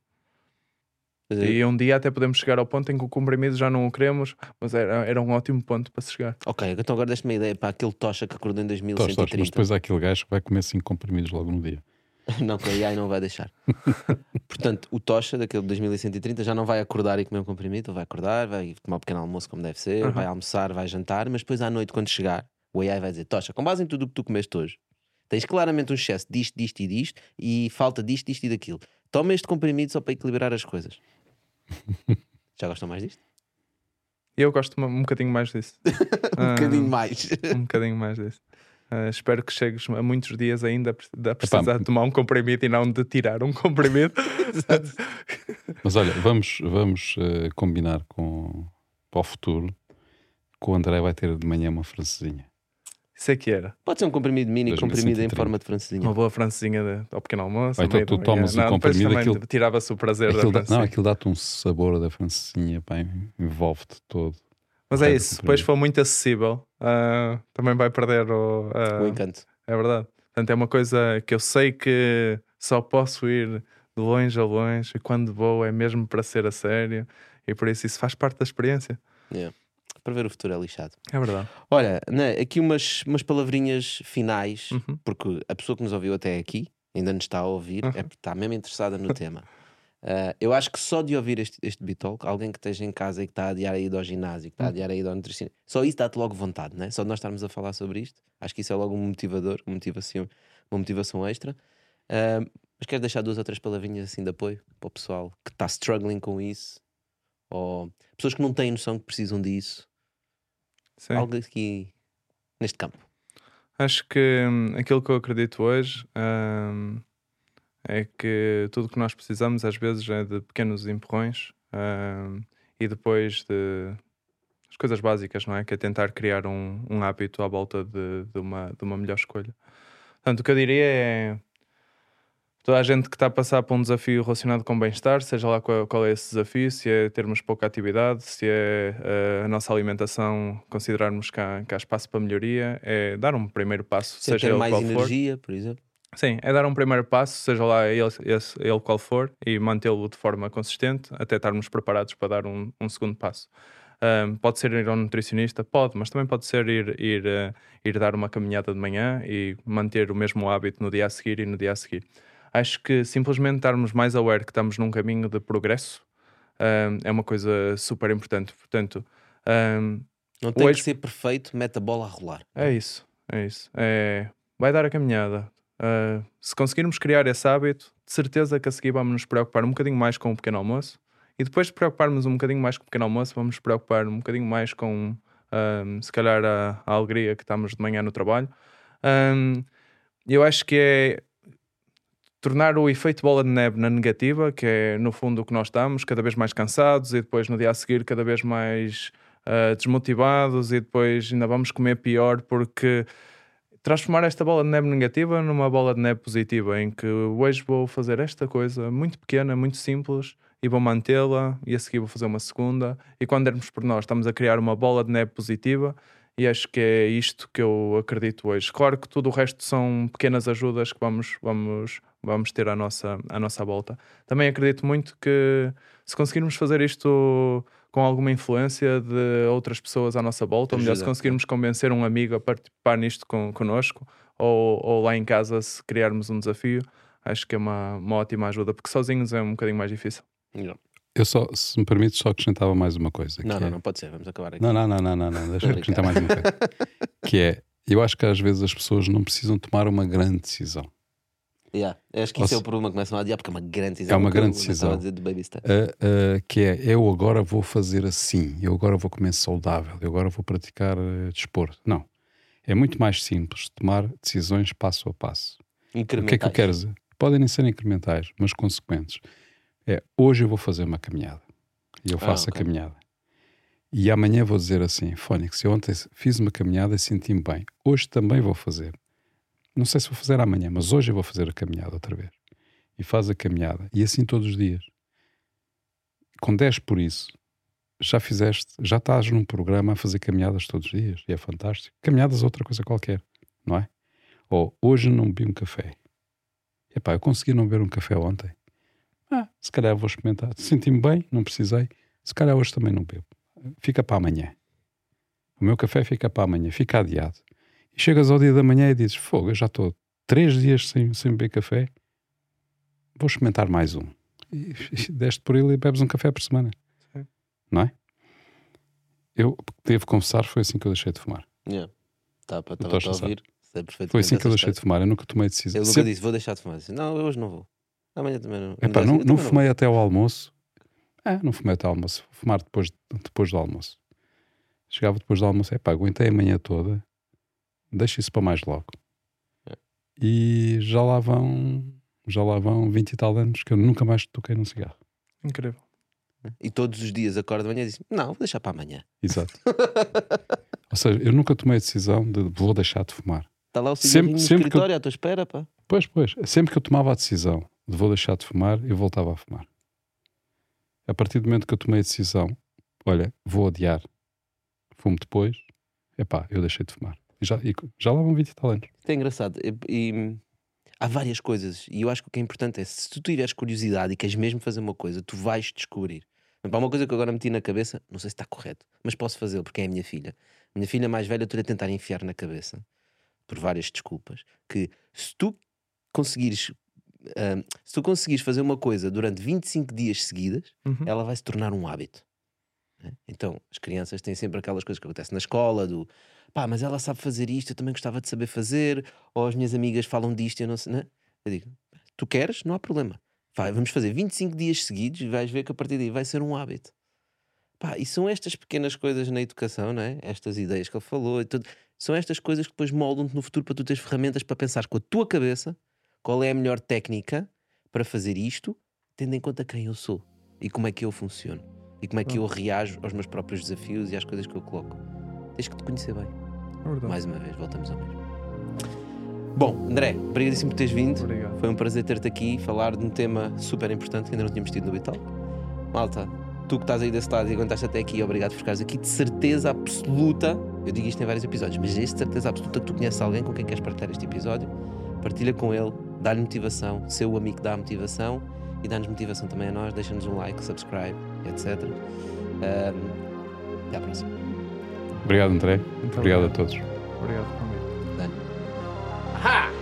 [SPEAKER 3] E um dia até podemos chegar ao ponto em que o comprimido já não o queremos, mas era, era um ótimo ponto para se chegar.
[SPEAKER 1] Ok, então agora deste-me uma ideia para aquele tocha que acordou em 2130. Tocha,
[SPEAKER 2] mas depois há aquele gajo que vai comer 5 comprimidos logo no dia.
[SPEAKER 1] não, que a AI não vai deixar. Portanto, o tocha daquele de 2130 já não vai acordar e comer um comprimido, vai acordar, vai tomar um pequeno almoço como deve ser, uhum. vai almoçar, vai jantar, mas depois à noite, quando chegar, o AI vai dizer: Tocha, com base em tudo o que tu comeste hoje, tens claramente um excesso disto, disto e disto, e falta disto, disto e daquilo. Toma este comprimido só para equilibrar as coisas. Já gostam mais disto?
[SPEAKER 3] Eu gosto um bocadinho mais disso.
[SPEAKER 1] um bocadinho mais.
[SPEAKER 3] um bocadinho mais disso. Uh, espero que chegues a muitos dias ainda a precisar Epá, de tomar um comprimido e não de tirar um comprimido.
[SPEAKER 2] Mas olha, vamos, vamos uh, combinar com para o futuro que o André vai ter de manhã uma francesinha.
[SPEAKER 3] Isso é que era.
[SPEAKER 1] Pode ser um comprimido mini, comprimido em forma de francesinha.
[SPEAKER 3] Uma boa francesinha de, ao pequeno almoço.
[SPEAKER 2] Ou então tu tomas o comprimido aquilo...
[SPEAKER 3] Tirava-se o prazer
[SPEAKER 2] aquilo
[SPEAKER 3] da
[SPEAKER 2] Não, aquilo dá-te um sabor da francesinha, envolve-te todo.
[SPEAKER 3] Mas é isso, depois for muito acessível, uh, também vai perder o, uh,
[SPEAKER 1] o encanto.
[SPEAKER 3] É verdade. Portanto, é uma coisa que eu sei que só posso ir de longe a longe e quando vou é mesmo para ser a sério e por isso isso faz parte da experiência.
[SPEAKER 1] Yeah para ver o futuro é lixado.
[SPEAKER 3] É verdade.
[SPEAKER 1] Olha, né, aqui umas, umas palavrinhas finais, uhum. porque a pessoa que nos ouviu até aqui ainda nos está a ouvir, uhum. é porque está mesmo interessada no tema. Uh, eu acho que só de ouvir este, este Bitalk, alguém que esteja em casa e que está a adiar a ir ao ginásio, que está a uhum. adiar a ir ao nutricionista, só isso dá-te logo vontade, né? Só de nós estarmos a falar sobre isto, acho que isso é logo um motivador, uma motivação, uma motivação extra. Uh, mas quero deixar duas ou três palavrinhas assim de apoio para o pessoal que está struggling com isso, ou pessoas que não têm noção que precisam disso, Sim. Algo aqui neste campo.
[SPEAKER 3] Acho que hum, aquilo que eu acredito hoje hum, é que tudo o que nós precisamos às vezes é de pequenos empurrões hum, e depois de as coisas básicas, não é? Que é tentar criar um, um hábito à volta de, de, uma, de uma melhor escolha. Portanto, o que eu diria é toda a gente que está a passar por um desafio relacionado com bem-estar, seja lá qual, qual, é esse desafio, se é termos pouca atividade, se é uh, a nossa alimentação, considerarmos que há, que há, espaço para melhoria, é dar um primeiro passo,
[SPEAKER 1] se seja ter mais energia, for. por exemplo.
[SPEAKER 3] Sim, é dar um primeiro passo, seja lá ele, esse, ele qual for, e mantê-lo de forma consistente até estarmos preparados para dar um, um segundo passo. Um, pode ser ir ao nutricionista? Pode, mas também pode ser ir, ir, uh, ir dar uma caminhada de manhã e manter o mesmo hábito no dia a seguir e no dia a seguir. Acho que simplesmente estarmos mais aware que estamos num caminho de progresso um, é uma coisa super importante. Portanto, um,
[SPEAKER 1] não tem hoje... que ser perfeito, mete a bola a rolar.
[SPEAKER 3] É isso, é isso. É... Vai dar a caminhada. Uh, se conseguirmos criar esse hábito, de certeza que a seguir vamos nos preocupar um bocadinho mais com o pequeno almoço. E depois de preocuparmos um bocadinho mais com o pequeno almoço, vamos nos preocupar um bocadinho mais com, um, se calhar, a, a, alegria que estamos de manhã no trabalho. Um, eu acho que é tornar o efeito bola de neve na negativa, que é no fundo o que nós estamos, cada vez mais cansados e depois no dia a seguir cada vez mais uh, desmotivados e depois ainda vamos comer pior porque transformar esta bola de neve negativa numa bola de neve positiva, em que hoje vou fazer esta coisa muito pequena, muito simples e vou mantê-la e a seguir vou fazer uma segunda e quando dermos por nós estamos a criar uma bola de neve positiva e acho que é isto que eu acredito hoje. Claro que tudo o resto são pequenas ajudas que vamos, vamos, vamos ter à nossa, à nossa volta. Também acredito muito que se conseguirmos fazer isto com alguma influência de outras pessoas à nossa volta, ou melhor, se conseguirmos convencer um amigo a participar nisto con, connosco, ou, ou lá em casa, se criarmos um desafio, acho que é uma, uma ótima ajuda, porque sozinhos é um bocadinho mais difícil.
[SPEAKER 2] Não. Eu só, se me permite, só acrescentava mais uma coisa.
[SPEAKER 1] Não, não,
[SPEAKER 2] é...
[SPEAKER 1] não pode ser, vamos acabar aqui.
[SPEAKER 2] Não, não, não, não, não, não. deixa eu acrescentar mais uma coisa. que é, eu acho que às vezes as pessoas não precisam tomar uma grande decisão.
[SPEAKER 1] Yeah. Acho que isso é o problema, começam a adiar porque é uma grande decisão.
[SPEAKER 2] É uma grande decisão. Uh, uh, que é, eu agora vou fazer assim, eu agora vou comer saudável, eu agora vou praticar uh, desporto. Não. É muito mais simples tomar decisões passo a passo. O que é que eu quero dizer? Podem nem ser incrementais, mas consequentes é hoje eu vou fazer uma caminhada e eu faço ah, okay. a caminhada. E amanhã vou dizer assim, Fónix, eu ontem fiz uma caminhada e senti-me bem. Hoje também vou fazer. Não sei se vou fazer amanhã, mas hoje eu vou fazer a caminhada outra vez. E faz a caminhada. E assim todos os dias. Com 10 por isso, já fizeste, já estás num programa a fazer caminhadas todos os dias. E é fantástico. Caminhadas é outra coisa qualquer, não é? Ou hoje não bebi um café. Epá, eu consegui não beber um café ontem. Ah, se calhar vou experimentar. Senti-me bem, não precisei. Se calhar hoje também não bebo. Fica para amanhã. O meu café fica para amanhã, fica adiado. E chegas ao dia da manhã e dizes: Fogo, eu já estou três dias sem, sem beber café, vou experimentar mais um. E, e deste por ele e bebes um café por semana. Sim. Não é? Eu devo confessar, foi assim que eu deixei de fumar.
[SPEAKER 1] Yeah. Tá, para a ouvir.
[SPEAKER 2] Foi assim que eu deixei de fumar, eu nunca tomei decisão.
[SPEAKER 1] Eu nunca Sempre... disse, vou deixar de fumar. Disse, não, eu hoje não vou. Amanhã também não.
[SPEAKER 2] Epá, não, não, fumei não até ao almoço. É, não fumei até ao almoço. Fumar depois, depois do almoço. Chegava depois do almoço, é pá, aguentei a manhã toda, deixa isso para mais logo. É. E já lá vão, já lá vão 20 e tal anos que eu nunca mais toquei num cigarro.
[SPEAKER 3] Incrível.
[SPEAKER 1] E todos os dias acordo de manhã e disse: Não, vou deixar para amanhã.
[SPEAKER 2] Exato. Ou seja, eu nunca tomei a decisão de vou deixar de fumar.
[SPEAKER 1] Está lá o cigarro no escritório eu... à tua espera, pá.
[SPEAKER 2] Pois, pois. Sempre que eu tomava a decisão de vou deixar de fumar, eu voltava a fumar. A partir do momento que eu tomei a decisão, olha, vou adiar, fumo depois, epá, eu deixei de fumar. E já, e já lá vão 20 e tal anos.
[SPEAKER 1] Isto é engraçado. E, e, há várias coisas, e eu acho que o que é importante é se tu tiveres curiosidade e queres mesmo fazer uma coisa, tu vais descobrir. Há uma coisa que agora meti na cabeça, não sei se está correto, mas posso fazê-lo porque é a minha filha. A minha filha mais velha, eu estou a tentar enfiar na cabeça, por várias desculpas, que se tu conseguires uh, se tu conseguires fazer uma coisa durante 25 dias seguidas, uhum. ela vai se tornar um hábito. Né? Então, as crianças têm sempre aquelas coisas que acontecem na escola, do pá, mas ela sabe fazer isto, eu também gostava de saber fazer, ou as minhas amigas falam disto, eu não sei, né? Eu digo, tu queres? Não há problema. Vai, vamos fazer 25 dias seguidos e vais ver que a partir daí vai ser um hábito. Pá, e são estas pequenas coisas na educação, não é? Estas ideias que ele falou e tudo. São estas coisas que depois moldam-te no futuro para tu teres ferramentas para pensar com a tua cabeça qual é a melhor técnica para fazer isto, tendo em conta quem eu sou e como é que eu funciono e como é que eu reajo aos meus próprios desafios e às coisas que eu coloco. Tens que te conhecer bem. É Mais uma vez, voltamos ao mesmo. Bom, André, obrigadíssimo por teres vindo.
[SPEAKER 3] Obrigado.
[SPEAKER 1] Foi um prazer ter-te aqui falar de um tema super importante que ainda não tínhamos tido no Vital. Malta, tu que estás aí desse lado e aguentaste até aqui, obrigado por ficares aqui. De certeza absoluta, eu digo isto em vários episódios, mas de certeza absoluta que tu conheces alguém com quem queres partilhar este episódio, partilha com ele, dá-lhe motivação, ser o amigo que dá a motivação e dá-nos motivação também a nós, deixa-nos um like, subscribe, etc. Um, até à próxima.
[SPEAKER 2] Obrigado, André. Muito obrigado, obrigado a todos.
[SPEAKER 3] Obrigado por convite.
[SPEAKER 1] Ha!